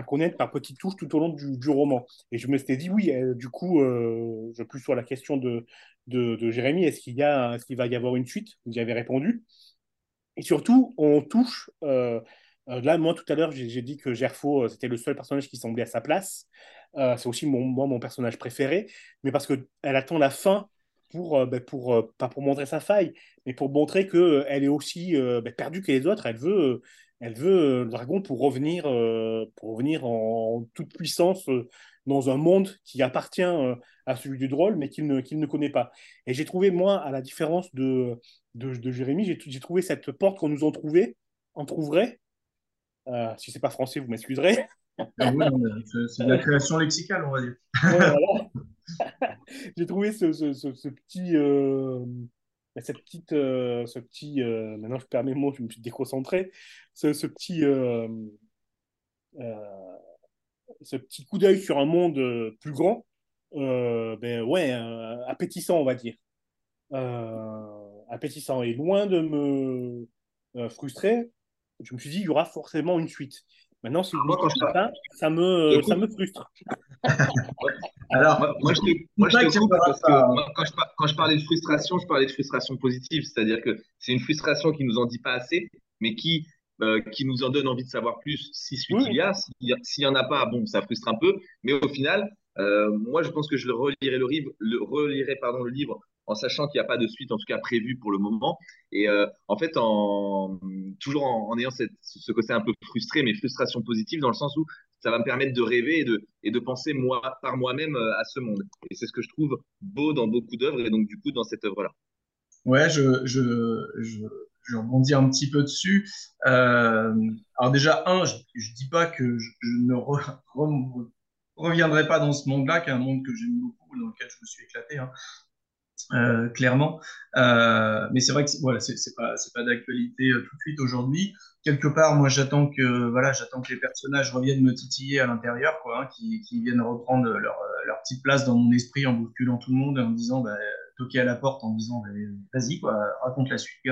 [SPEAKER 5] connaître par petites touches tout au long du, roman. Et je me suis dit, oui, euh, du coup, euh, je plus sur la question de, Jérémy, est-ce qu'il est-ce qu'il va y avoir une suite? Vous y avez répondu. Et surtout, on touche. Euh, là, moi, tout à l'heure, j'ai dit que Gerfo, c'était le seul personnage qui semblait à sa place. Euh, c'est aussi mon, mon personnage préféré, mais parce qu'elle attend la fin pour, ben, pour, pas pour montrer sa faille, mais pour montrer qu'elle elle est aussi ben, perdue que les autres. Elle veut, elle veut le dragon pour revenir, pour revenir en, toute puissance dans un monde qui appartient à celui du drôle, mais qu'il ne, ne connaît pas. Et j'ai trouvé, moi, à la différence de, de, Jérémy, j'ai trouvé cette porte qu'on nous en trouvait, en trouverait, euh, si c'est pas français, vous m'excuserez.
[SPEAKER 6] Ah c'est de la création lexicale, on va dire.
[SPEAKER 5] J'ai trouvé ce, ce, ce, petit, euh, cette petite, euh, ce petit. Euh, maintenant, je perds mes mots, je me suis déconcentré. Ce, ce petit, euh, ce petit coup d'œil sur un monde plus grand, ben ouais, appétissant, on va dire. appétissant et loin de me frustrer, je me suis dit, il y aura forcément une suite. Maintenant, si vous
[SPEAKER 7] moi, quand je
[SPEAKER 5] ça, ça me, ça me frustre.
[SPEAKER 7] Alors, moi, moi, je te, moi, je te coupe parce que moi, quand, je, quand je parlais de frustration, je parlais de frustration positive, c'est-à-dire que c'est une frustration qui nous en dit pas assez, mais qui, euh, qui nous en donne envie de savoir plus si suite il y a. S'il n'y en a pas, bon, ça frustre un peu, mais au final, euh, moi, je pense que je relirai le, livre, le, relirai pardon, le livre en sachant qu'il n'y a pas de suite, en tout cas prévue pour le moment. Et euh, en fait, toujours en, ayant ce côté un peu frustré, mais frustration positive, dans le sens où ça va me permettre de rêver et de, penser moi, par moi-même euh, à ce monde. Et c'est ce que je trouve beau dans beaucoup d'œuvres, et donc du coup dans cette œuvre-là.
[SPEAKER 6] Ouais, je, je, je, je, rebondis un petit peu dessus. Euh, alors déjà, un, je ne dis pas que je, ne re, re, reviendrai pas dans ce monde-là, qui est un monde que j'aime beaucoup, dans lequel je me suis éclaté. Hein. Euh, clairement. Euh, mais c'est vrai que voilà, c'est pas c'est pas d'actualité euh, tout de suite aujourd'hui. Quelque part, moi, j'attends que voilà, j'attends que les personnages reviennent me titiller à l'intérieur, quoi, hein, qui, viennent reprendre leur, leur petite place dans mon esprit en bousculant tout le monde, en me disant bah, toquer à la porte, en me disant bah, vas-y quoi, raconte la suite.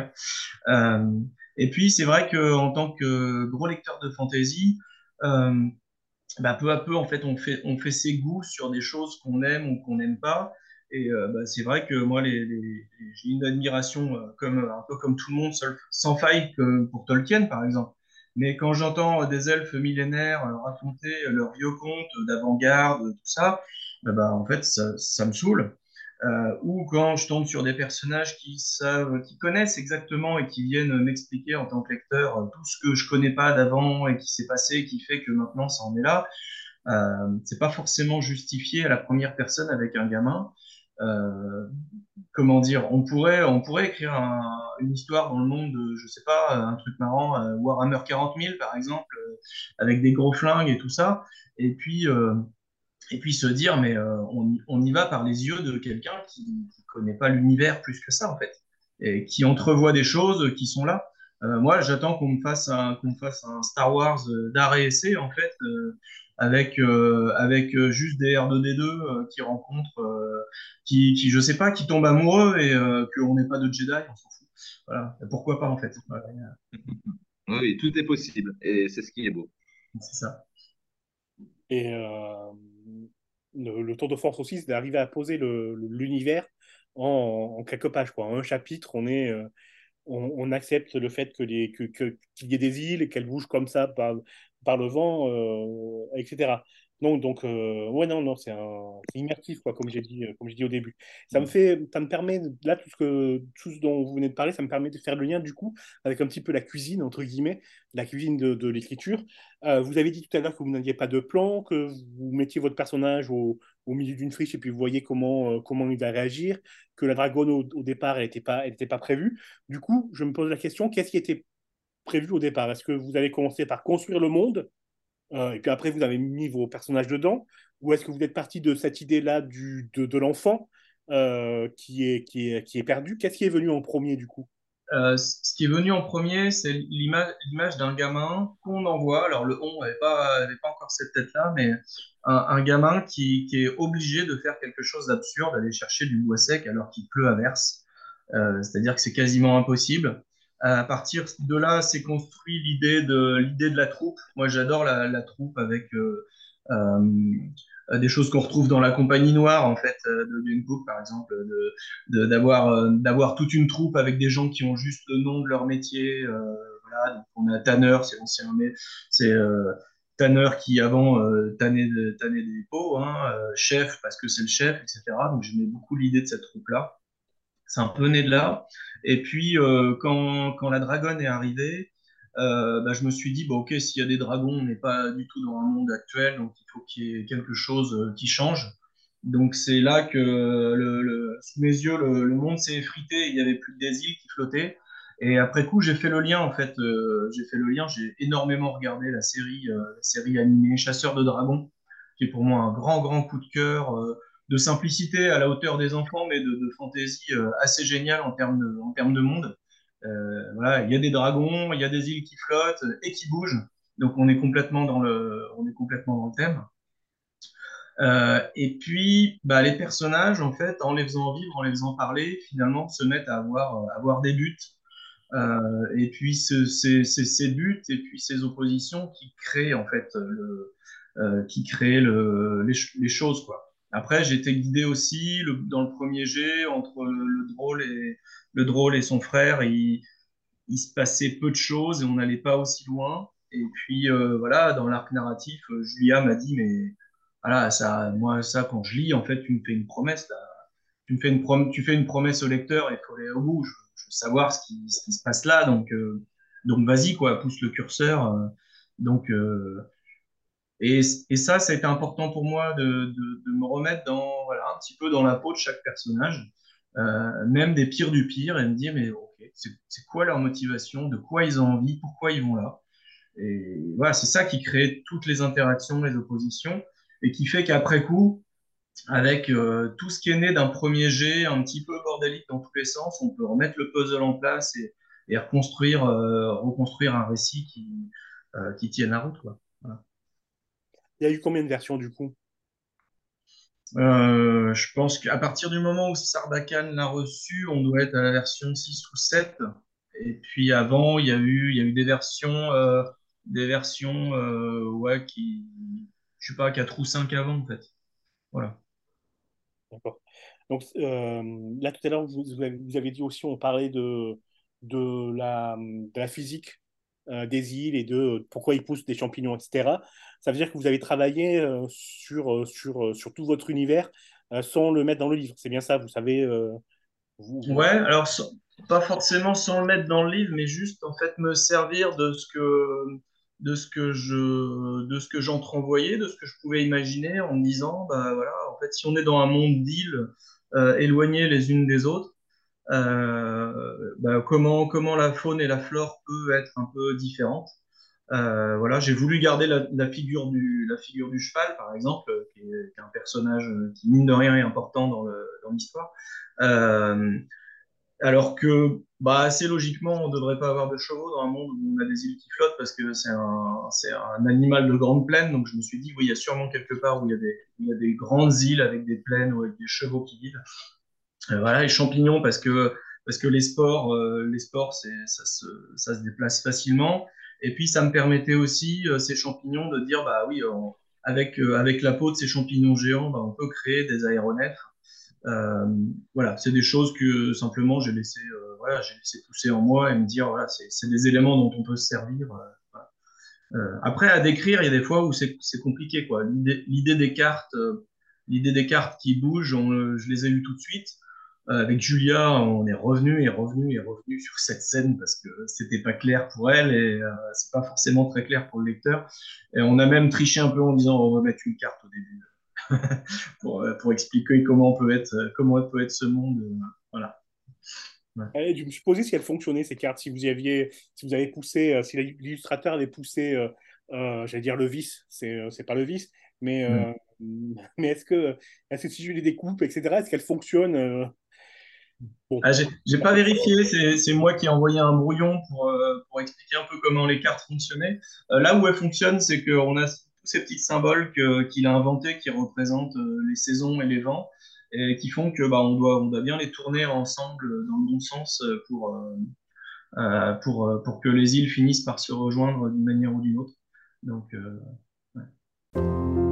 [SPEAKER 6] Et puis c'est vrai que en tant que gros lecteur de fantasy, bah, peu à peu en fait on fait on fait ses goûts sur des choses qu'on aime ou qu'on n'aime pas. Et euh, bah, c'est vrai que moi, j'ai une admiration, euh, comme, un peu comme tout le monde, sans faille pour Tolkien, par exemple. Mais quand j'entends des elfes millénaires euh, raconter leurs vieux contes d'avant-garde, tout ça, bah, bah, en fait, ça, me saoule. Euh, ou quand je tombe sur des personnages qui savent, qui connaissent exactement et qui viennent m'expliquer en tant que lecteur tout ce que je connais pas d'avant et qui s'est passé, qui fait que maintenant ça en est là. Euh, c'est pas forcément justifié à la première personne avec un gamin. Euh, comment dire, on pourrait, on pourrait écrire un, une histoire dans le monde, je sais pas, un truc marrant, euh, Warhammer 40 000 par exemple, euh, avec des gros flingues et tout ça, et puis, euh, et puis se dire, mais euh, on, y va par les yeux de quelqu'un qui, qui connaît pas l'univers plus que ça en fait, et qui entrevoit des choses qui sont là. moi, j'attends qu'on me fasse un, qu'on me fasse un Star Wars d'art et essai en fait avec euh, avec euh, juste des R2D2 euh, qui rencontrent, euh, qui, qui je sais pas, qui tombent amoureux et qu'on n'est pas de Jedi, on s'en fout. Voilà, pourquoi pas en fait. Voilà.
[SPEAKER 7] Oui, tout est possible et c'est ce qui est beau.
[SPEAKER 6] C'est ça.
[SPEAKER 5] Et le, le, tour de force aussi, c'est d'arriver à poser l'univers en, en, quelques pages. Quoi. En un chapitre, on est on, on, accepte le fait que qu'il que, y ait des îles et qu'elles bougent comme ça par, par le vent, euh, etc. Donc, donc euh, ouais, non, non, c'est immersif, quoi, comme j'ai dit, euh, comme j'ai dit au début. Ça me fait, ça me permet, là, tout ce, que, tout ce dont vous venez de parler, ça me permet de faire le lien, du coup, avec un petit peu la cuisine, entre guillemets, la cuisine de, de l'écriture. Euh, vous avez dit tout à l'heure que vous n'aviez pas de plan, que vous mettiez votre personnage au, au milieu d'une friche et puis vous voyez comment, euh, comment il va réagir, que la dragonne, au, au départ, elle n'était pas, elle pas prévue. Du coup, je me pose la question, qu'est-ce qui était prévu au départ Est-ce que vous avez commencé par construire le monde euh, et puis après vous avez mis vos personnages dedans Ou est-ce que vous êtes parti de cette idée-là de, l'enfant euh, qui, est, qui, est, qui est perdu? Qu'est-ce qui est venu en premier du coup?
[SPEAKER 6] Euh, ce qui est venu en premier, c'est l'image d'un gamin qu'on envoie. Alors, le on n'avait pas, pas encore cette tête-là, mais un, gamin qui, est obligé de faire quelque chose d'absurde, d'aller chercher du bois sec alors qu'il pleut à verse. C'est-à-dire que c'est quasiment impossible. À partir de là, s'est construit l'idée de l'idée de la troupe. Moi, j'adore la, troupe avec euh, euh, des choses qu'on retrouve dans la compagnie noire, en fait, euh, de Dune Book, par exemple, de d'avoir euh, d'avoir toute une troupe avec des gens qui ont juste le nom de leur métier. voilà, donc on a Tanner, c'est l'ancien, c'est Tanner qui avant euh, tannait, tannait, des pots, hein, chef parce que c'est le chef, etc. Donc j'aimais beaucoup l'idée de cette troupe-là. C'est un peu né de là. Et puis euh, quand, quand la dragonne est arrivée, euh, bah, je me suis dit, bon, ok, s'il y a des dragons, on n'est pas du tout dans un monde actuel, donc il faut qu'il y ait quelque chose euh, qui change. Donc c'est là que, le, le, sous mes yeux, le, le monde s'est effrité, il y avait plus que des îles qui flottaient. Et après coup, j'ai fait le lien, en fait, j'ai fait le lien, j'ai énormément regardé la série, la série animée Chasseur de dragons, qui est pour moi un grand, grand coup de cœur, de simplicité à la hauteur des enfants, mais de, fantaisie assez géniale en termes de, monde. Euh, voilà, il y a des dragons, il y a des îles qui flottent et qui bougent. Donc on est complètement dans le, thème. Euh, et puis, bah, les personnages, en fait, en les faisant vivre, en les faisant parler, finalement, se mettent à avoir, des buts. Euh, et puis, c'est ces buts et puis ces oppositions qui créent, en fait, le, euh, qui créent le, les, les, choses, quoi. Après, été guidé aussi dans le premier jet entre le, le drôle et, le drôle et son frère, il, se passait peu de choses et on n'allait pas aussi loin. Et puis euh, voilà, dans l'arc narratif, euh, Julia m'a dit mais voilà, ça, moi ça quand je lis, en fait, tu me fais une promesse, tu me fais une prom tu fais une promesse au lecteur, il faut aller au bout. Je, veux savoir ce qui, se passe là, donc euh, donc vas-y quoi, pousse le curseur. Donc et, et, ça, ça a été important pour moi de, de, de, me remettre dans voilà un petit peu dans la peau de chaque personnage euh, même des pires du pire, et me dire, mais ok, c'est quoi leur motivation, de quoi ils ont envie, pourquoi ils vont là? Et voilà, c'est ça qui crée toutes les interactions, les oppositions, et qui fait qu'après coup, avec euh, tout ce qui est né d'un premier jet, un petit peu bordélique dans tous les sens, on peut remettre le puzzle en place et, et reconstruire, euh, reconstruire un récit qui, euh, qui tienne la route. Quoi.
[SPEAKER 5] Il y a eu combien de versions du coup?
[SPEAKER 6] Euh, je pense qu'à partir du moment où Sarbacane l'a reçu, on doit être à la version 6 ou 7. Et puis avant, il y a eu, il y a eu des versions, euh, des versions euh, ouais, qui, je sais pas, 4 ou 5 avant en fait. Voilà.
[SPEAKER 5] D'accord. Donc là, tout à l'heure, vous, vous, avez dit aussi, on parlait de, de, la, de la physique des îles et de pourquoi ils poussent des champignons, etc. Ça veut dire que vous avez travaillé euh, sur, euh, sur, sur tout votre univers sans le mettre dans le livre. C'est bien ça, vous savez
[SPEAKER 6] vous... Ouais, alors pas forcément sans le mettre dans le livre, mais juste en fait me servir de ce que de ce que je de ce que j'entrevoyais, de ce que je pouvais imaginer en me disant bah voilà, en fait si on est dans un monde d'îles euh, éloignées les unes des autres, euh, bah, comment, comment la faune et la flore peut être un peu différentes. Euh, voilà, j'ai voulu garder la, figure du, cheval, par exemple, qui est, qui est, un personnage qui, mine de rien, est important dans l'histoire. Euh, alors que, bah, assez logiquement, on ne devrait pas avoir de chevaux dans un monde où on a des îles qui flottent parce que c'est un, animal de grande plaine. Donc, je me suis dit, il y a sûrement quelque part où il y a des, grandes îles avec des plaines ou avec des chevaux qui vivent. Euh, voilà, les champignons parce que parce que les sports, euh, les sports, ça se ça se déplace facilement. Et puis ça me permettait aussi euh, ces champignons de dire bah oui, avec euh, avec la peau de ces champignons géants, bah, on peut créer des aéronefs. Voilà, c'est des choses que simplement j'ai laissé voilà j'ai laissé pousser en moi et me dire voilà c'est des éléments dont on peut se servir. Après à décrire, il y a des fois où c'est compliqué quoi. L'idée des cartes l'idée des cartes qui bougent, je les ai eues tout de suite. Euh, avec Julia, on est revenu et revenu et revenu sur cette scène parce que c'était pas clair pour elle et euh, c'est pas forcément très clair pour le lecteur. Et on a même triché un peu en disant on va mettre une carte au début pour, euh, pour expliquer comment peut être comment peut être ce monde. voilà.
[SPEAKER 5] Ouais. je me suis posé si elles fonctionnaient ces cartes, si vous aviez, si vous avez poussé, si l'illustrateur avait poussé, euh, j'allais dire le vice, c'est c'est pas le vice, mais mm. mais est-ce que est-ce que si je les découpe, etc., est-ce qu'elles fonctionnent
[SPEAKER 6] Bon. Ah, j'ai pas vérifié, c'est moi qui ai envoyé un brouillon pour, euh, expliquer un peu comment les cartes fonctionnaient. Euh, là où elles fonctionnent, c'est qu'on a tous ces petits symboles qu'il qu a inventés qui représentent euh, les saisons et les vents et qui font que bah, on, doit, on doit bien les tourner ensemble dans le bon sens pour, pour, pour que les îles finissent par se rejoindre d'une manière ou d'une autre. Donc, ouais.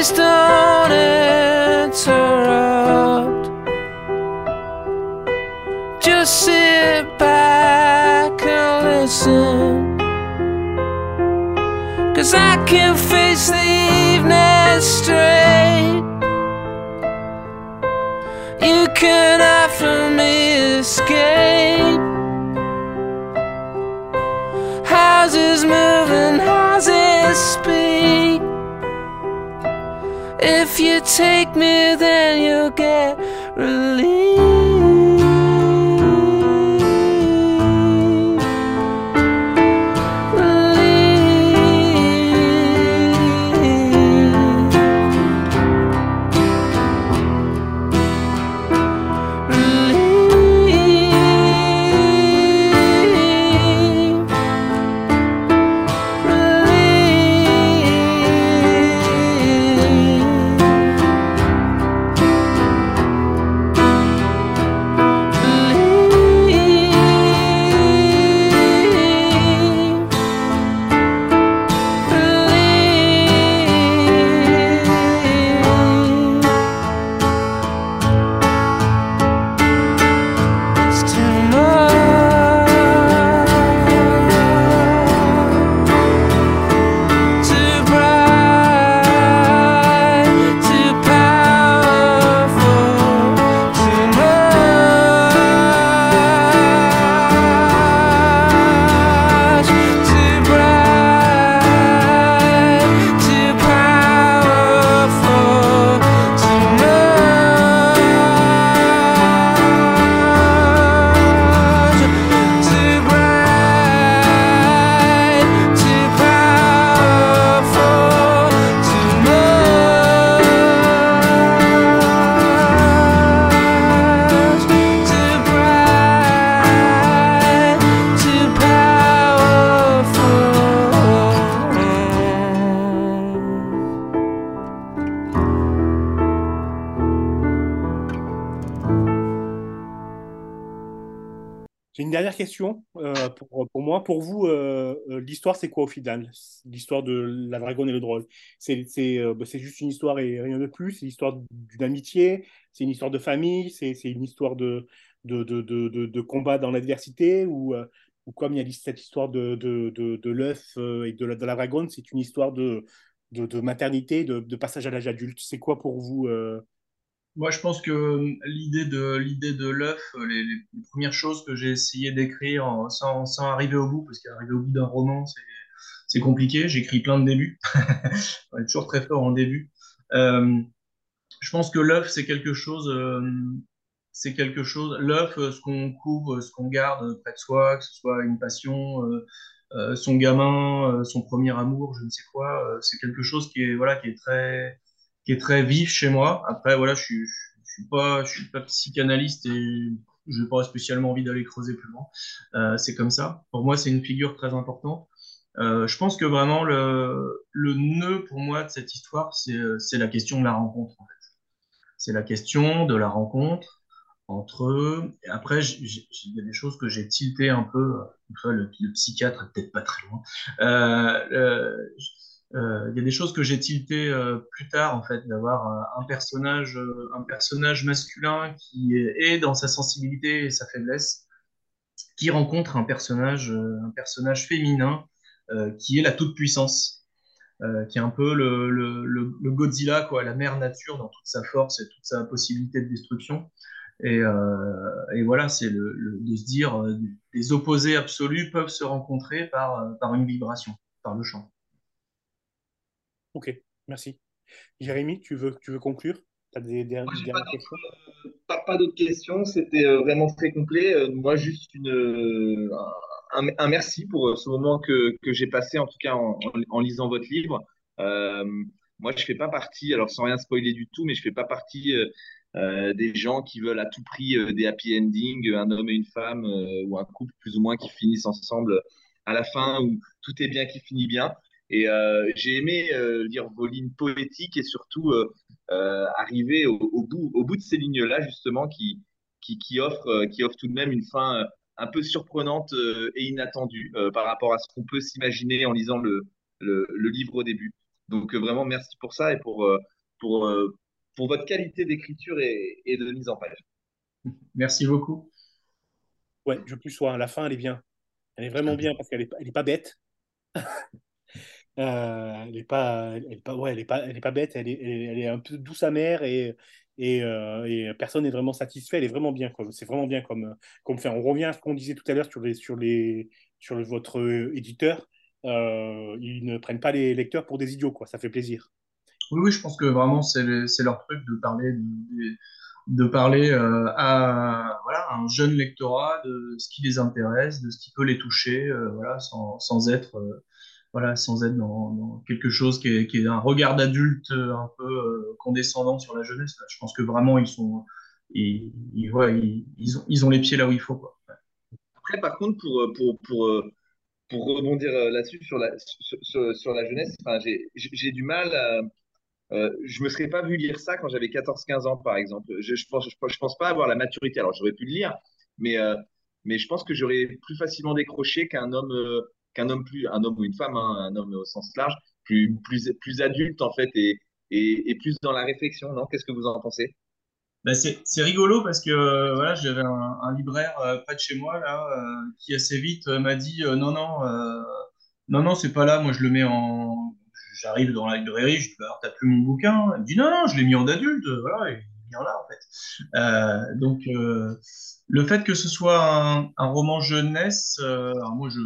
[SPEAKER 4] Please don't interrupt. Just sit back and listen. Cause I can face the evening straight. You can offer me escape. Take me, then you'll get relief.
[SPEAKER 5] Euh, pour, moi. Pour vous, euh, euh, l'histoire, c'est quoi au final? L'histoire de la dragonne et le drôle. Bah, c'est juste une histoire et rien de plus. C'est l'histoire d'une amitié, c'est une histoire de famille, c'est une histoire de, combat dans l'adversité ou, ou comme il y a cette histoire de, l'œuf et de la, de dragonne, c'est une histoire de, maternité, de, passage à l'âge adulte. C'est quoi pour vous?
[SPEAKER 6] Moi, je pense que euh, l'idée de l'idée de l'œuf, euh, les, premières choses que j'ai essayé d'écrire en- sans, arriver au bout, parce qu'arriver au bout d'un roman, c'est compliqué. J'écris plein de débuts. On est toujours très fort en début. Euh, je pense que l'œuf, c'est quelque chose. euh, c'est quelque chose. L'œuf, euh, ce qu'on couvre, ce qu'on garde près de soi, que ce soit une passion, euh, euh, son gamin, euh, son premier amour, je ne sais quoi. euh, c'est quelque chose qui est voilà, qui est très, très vif chez moi. Après, voilà, je suis, suis pas, je suis pas psychanalyste et je n'ai pas spécialement envie d'aller creuser plus loin. Euh, c'est comme ça. Pour moi, c'est une figure très importante. Euh, je pense que vraiment le, le nœud pour moi de cette histoire, c'est, la question de la rencontre. En fait. C'est la question de la rencontre entre après, il y a des choses que j'ai tilté un peu. euh, Une le, le psychiatre peut-être pas très loin. Il y a des choses que j'ai tilté euh, plus tard, en fait, d'avoir un, un personnage, euh, un personnage masculin qui est, dans sa sensibilité et sa faiblesse, qui rencontre un personnage, euh, un personnage féminin euh, qui est la toute-puissance, euh, qui est un peu le, Godzilla, quoi, la mère nature dans toute sa force et toute sa possibilité de destruction. Et, euh, voilà, c'est de se dire, euh, des opposés absolus peuvent se rencontrer par, euh, par une vibration, par le chant.
[SPEAKER 5] Ok, merci. Jérémy, tu veux, tu veux conclure? Tu as des, des,
[SPEAKER 7] Moi, j'ai
[SPEAKER 5] des
[SPEAKER 7] pas
[SPEAKER 5] questions?
[SPEAKER 7] Pas, pas d'autres questions, c'était euh, vraiment très complet. Euh, moi, juste une, euh, un, un merci pour ce moment que, que j'ai passé, en tout cas en, en- en lisant votre livre. Euh, moi, je fais pas partie, alors sans rien spoiler du tout, mais je fais pas partie euh, des gens qui veulent à tout prix euh, des happy endings, un homme et une femme ou un couple plus ou moins qui finissent ensemble à la fin où tout est bien qui finit bien. Et euh, j'ai aimé euh, lire vos lignes poétiques et surtout euh, euh, arriver au, au bout, au bout de ces lignes-là, justement, qui, qui, qui, offrent, euh, qui offrent tout de même une fin un peu surprenante euh, et inattendue euh, par rapport à ce qu'on peut s'imaginer en lisant le, le, le livre au début. Donc, euh, vraiment, merci pour ça et pour, pour, euh, pour votre qualité d'écriture et, et de mise en page.
[SPEAKER 6] Merci beaucoup.
[SPEAKER 5] Ouais, je plus sois. La fin, elle est bien. Elle est vraiment bien parce qu'elle est, elle est pas bête. Euh, elle est pas, elle est pas, ouais, elle est pas, elle est pas bête. Elle est, elle est, un peu douce amère et euh, et personne n'est vraiment satisfait. Elle est vraiment bien. C'est vraiment bien comme comme fait. On revient à ce qu'on disait tout à l'heure sur les sur les sur votre éditeur. Euh, ils ne prennent pas les lecteurs pour des idiots, quoi. Ça fait plaisir.
[SPEAKER 6] Oui, oui, je pense que vraiment, c'est le- leur truc de parler, de, parler à, voilà, un jeune lectorat de ce qui les intéresse, de ce qui peut les toucher, voilà, sans, sans être, voilà, sans être dans, quelque chose qui est, qui est un regard d'adulte euh, un peu euh, condescendant sur la jeunesse. Je pense que vraiment, ils sont, ils, ils, ouais, ils, ils ont, ils ont les pieds là où il faut, quoi.
[SPEAKER 7] Après, par contre, pour, euh, pour, pour, pour rebondir là-dessus, sur la, sur, la jeunesse, j'ai du mal à. Euh, je me serais pas vu lire ça quand j'avais 14-15 ans, par exemple. Je, je pense, je, pense- pas avoir la maturité. Alors, j'aurais pu le lire, mais, mais je pense que j'aurais plus facilement décroché qu'un homme, qu'un homme plus, un homme ou une femme, hein, un homme au sens large, plus, plus, plus adulte, en fait, et, et, plus dans la réflexion, non? Qu'est-ce que vous en pensez?
[SPEAKER 6] Bah, c'est rigolo parce que euh, voilà, j'avais un, libraire euh, près de chez moi là euh, qui assez vite euh, m'a dit non non non non c'est pas là moi je le mets en j'arrive dans la librairie je dis bah, alors t'as plus mon bouquin? Il me dit non non je l'ai mis en adulte voilà il est bien là en fait donc le fait que ce soit un, roman jeunesse alors moi je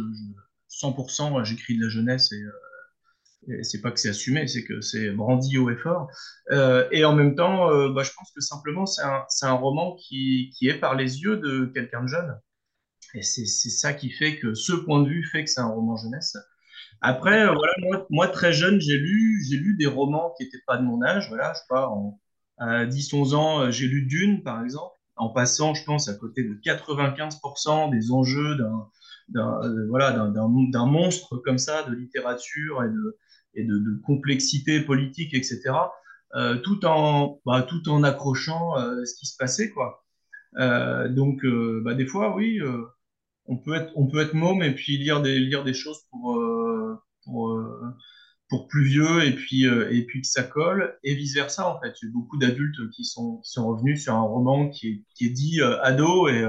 [SPEAKER 6] 100% j'écris de la jeunesse et et c'est pas que c'est assumé, c'est que c'est brandi haut et fort. Euh, et en même temps, euh, bah, je pense que simplement, c'est un, un roman qui, qui est par les yeux de quelqu'un de jeune. Et c'est ça qui fait que ce point de vue fait que c'est un roman jeunesse. Après, euh, voilà, moi, très jeune, j'ai lu, lu des romans qui n'étaient pas de mon âge. Voilà, je sais pas, en, à 10-11 ans, euh, j'ai lu Dune, par exemple, en passant, je pense, à côté de 95% des enjeux d'un, euh, voilà, d'un, monstre comme ça, de littérature et de, et de, complexité politique, etc., euh, tout en, bah, tout en accrochant euh, ce qui se passait, quoi. Euh, donc, euh, bah, des fois, oui, on peut être, on peut être môme et puis lire des, lire des choses pour, pour, pour plus vieux et puis, et puis que ça colle et vice versa, en fait. Il y a beaucoup d'adultes qui sont, qui sont revenus sur un roman qui est, qui est dit ado et,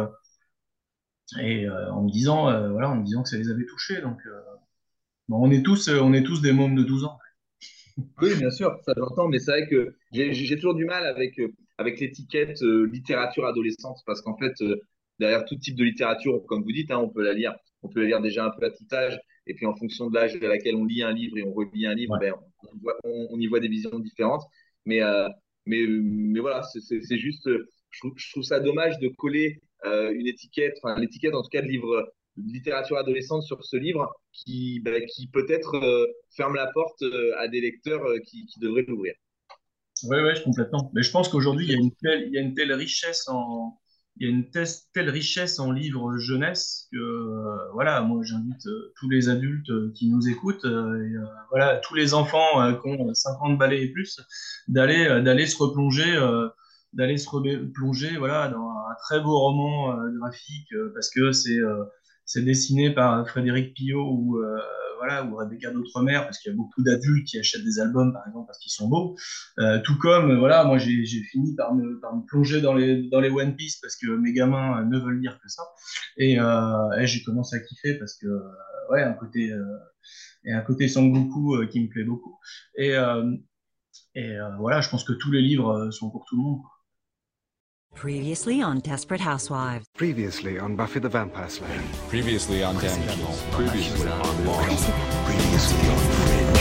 [SPEAKER 6] et euh, en me disant, euh, voilà, en me disant que ça les avait touchés. Donc, euh, bon, on est tous, on est tous des mômes de 12 ans.
[SPEAKER 7] Oui, bien sûr, ça j'entends, mais c'est vrai que j'ai toujours du mal avec, avec l'étiquette littérature adolescente, parce qu'en fait, derrière tout type de littérature, comme vous dites, hein, on peut la lire, on peut la lire déjà un peu à tout âge, Et puis en fonction de l'âge à laquelle on lit un livre et on relit un livre, ben, on, voit- on- on y voit des visions différentes. Mais, euh, mais, mais voilà, c'est- juste, je trouve, je trouve ça dommage de coller une étiquette, enfin l'étiquette en tout cas de livre de littérature adolescente sur ce livre qui, ben, qui peut-être euh, ferme la porte euh, à des lecteurs euh, qui, devraient l'ouvrir.
[SPEAKER 6] Ouais, ouais, complètement. Mais je pense qu'aujourd'hui, il y a une telle, richesse en, il y a une telle, richesse en livres jeunesse que, euh, voilà, moi, j'invite euh, tous les adultes euh, qui nous écoutent, euh, euh, voilà, tous les enfants euh, qui ont 50 balais et plus, d'aller, euh, d'aller se replonger, euh, d'aller se replonger, voilà, dans un très beau roman euh, graphique, euh, parce que c'est, euh, c'est dessiné par Frédéric Pillot ou, voilà, ou Rebecca d'Outremer, parce qu'il y a beaucoup d'adultes qui achètent des albums, par exemple, parce qu'ils sont beaux. Tout comme, voilà, moi j'ai fini par me, par me plonger dans les, dans les One Piece parce que mes gamins ne veulent lire que ça. Et, j'ai commencé à kiffer parce que, ouais, un côté, et un côté Sangoku qui me plaît beaucoup. Et, et voilà, je pense que tous les livres sont pour tout le monde. Quoi.
[SPEAKER 1] Previously on Desperate Housewives.
[SPEAKER 2] Previously on Buffy the Vampire Slayer.
[SPEAKER 3] Previously on Damage Control.
[SPEAKER 2] Previously on Fringe.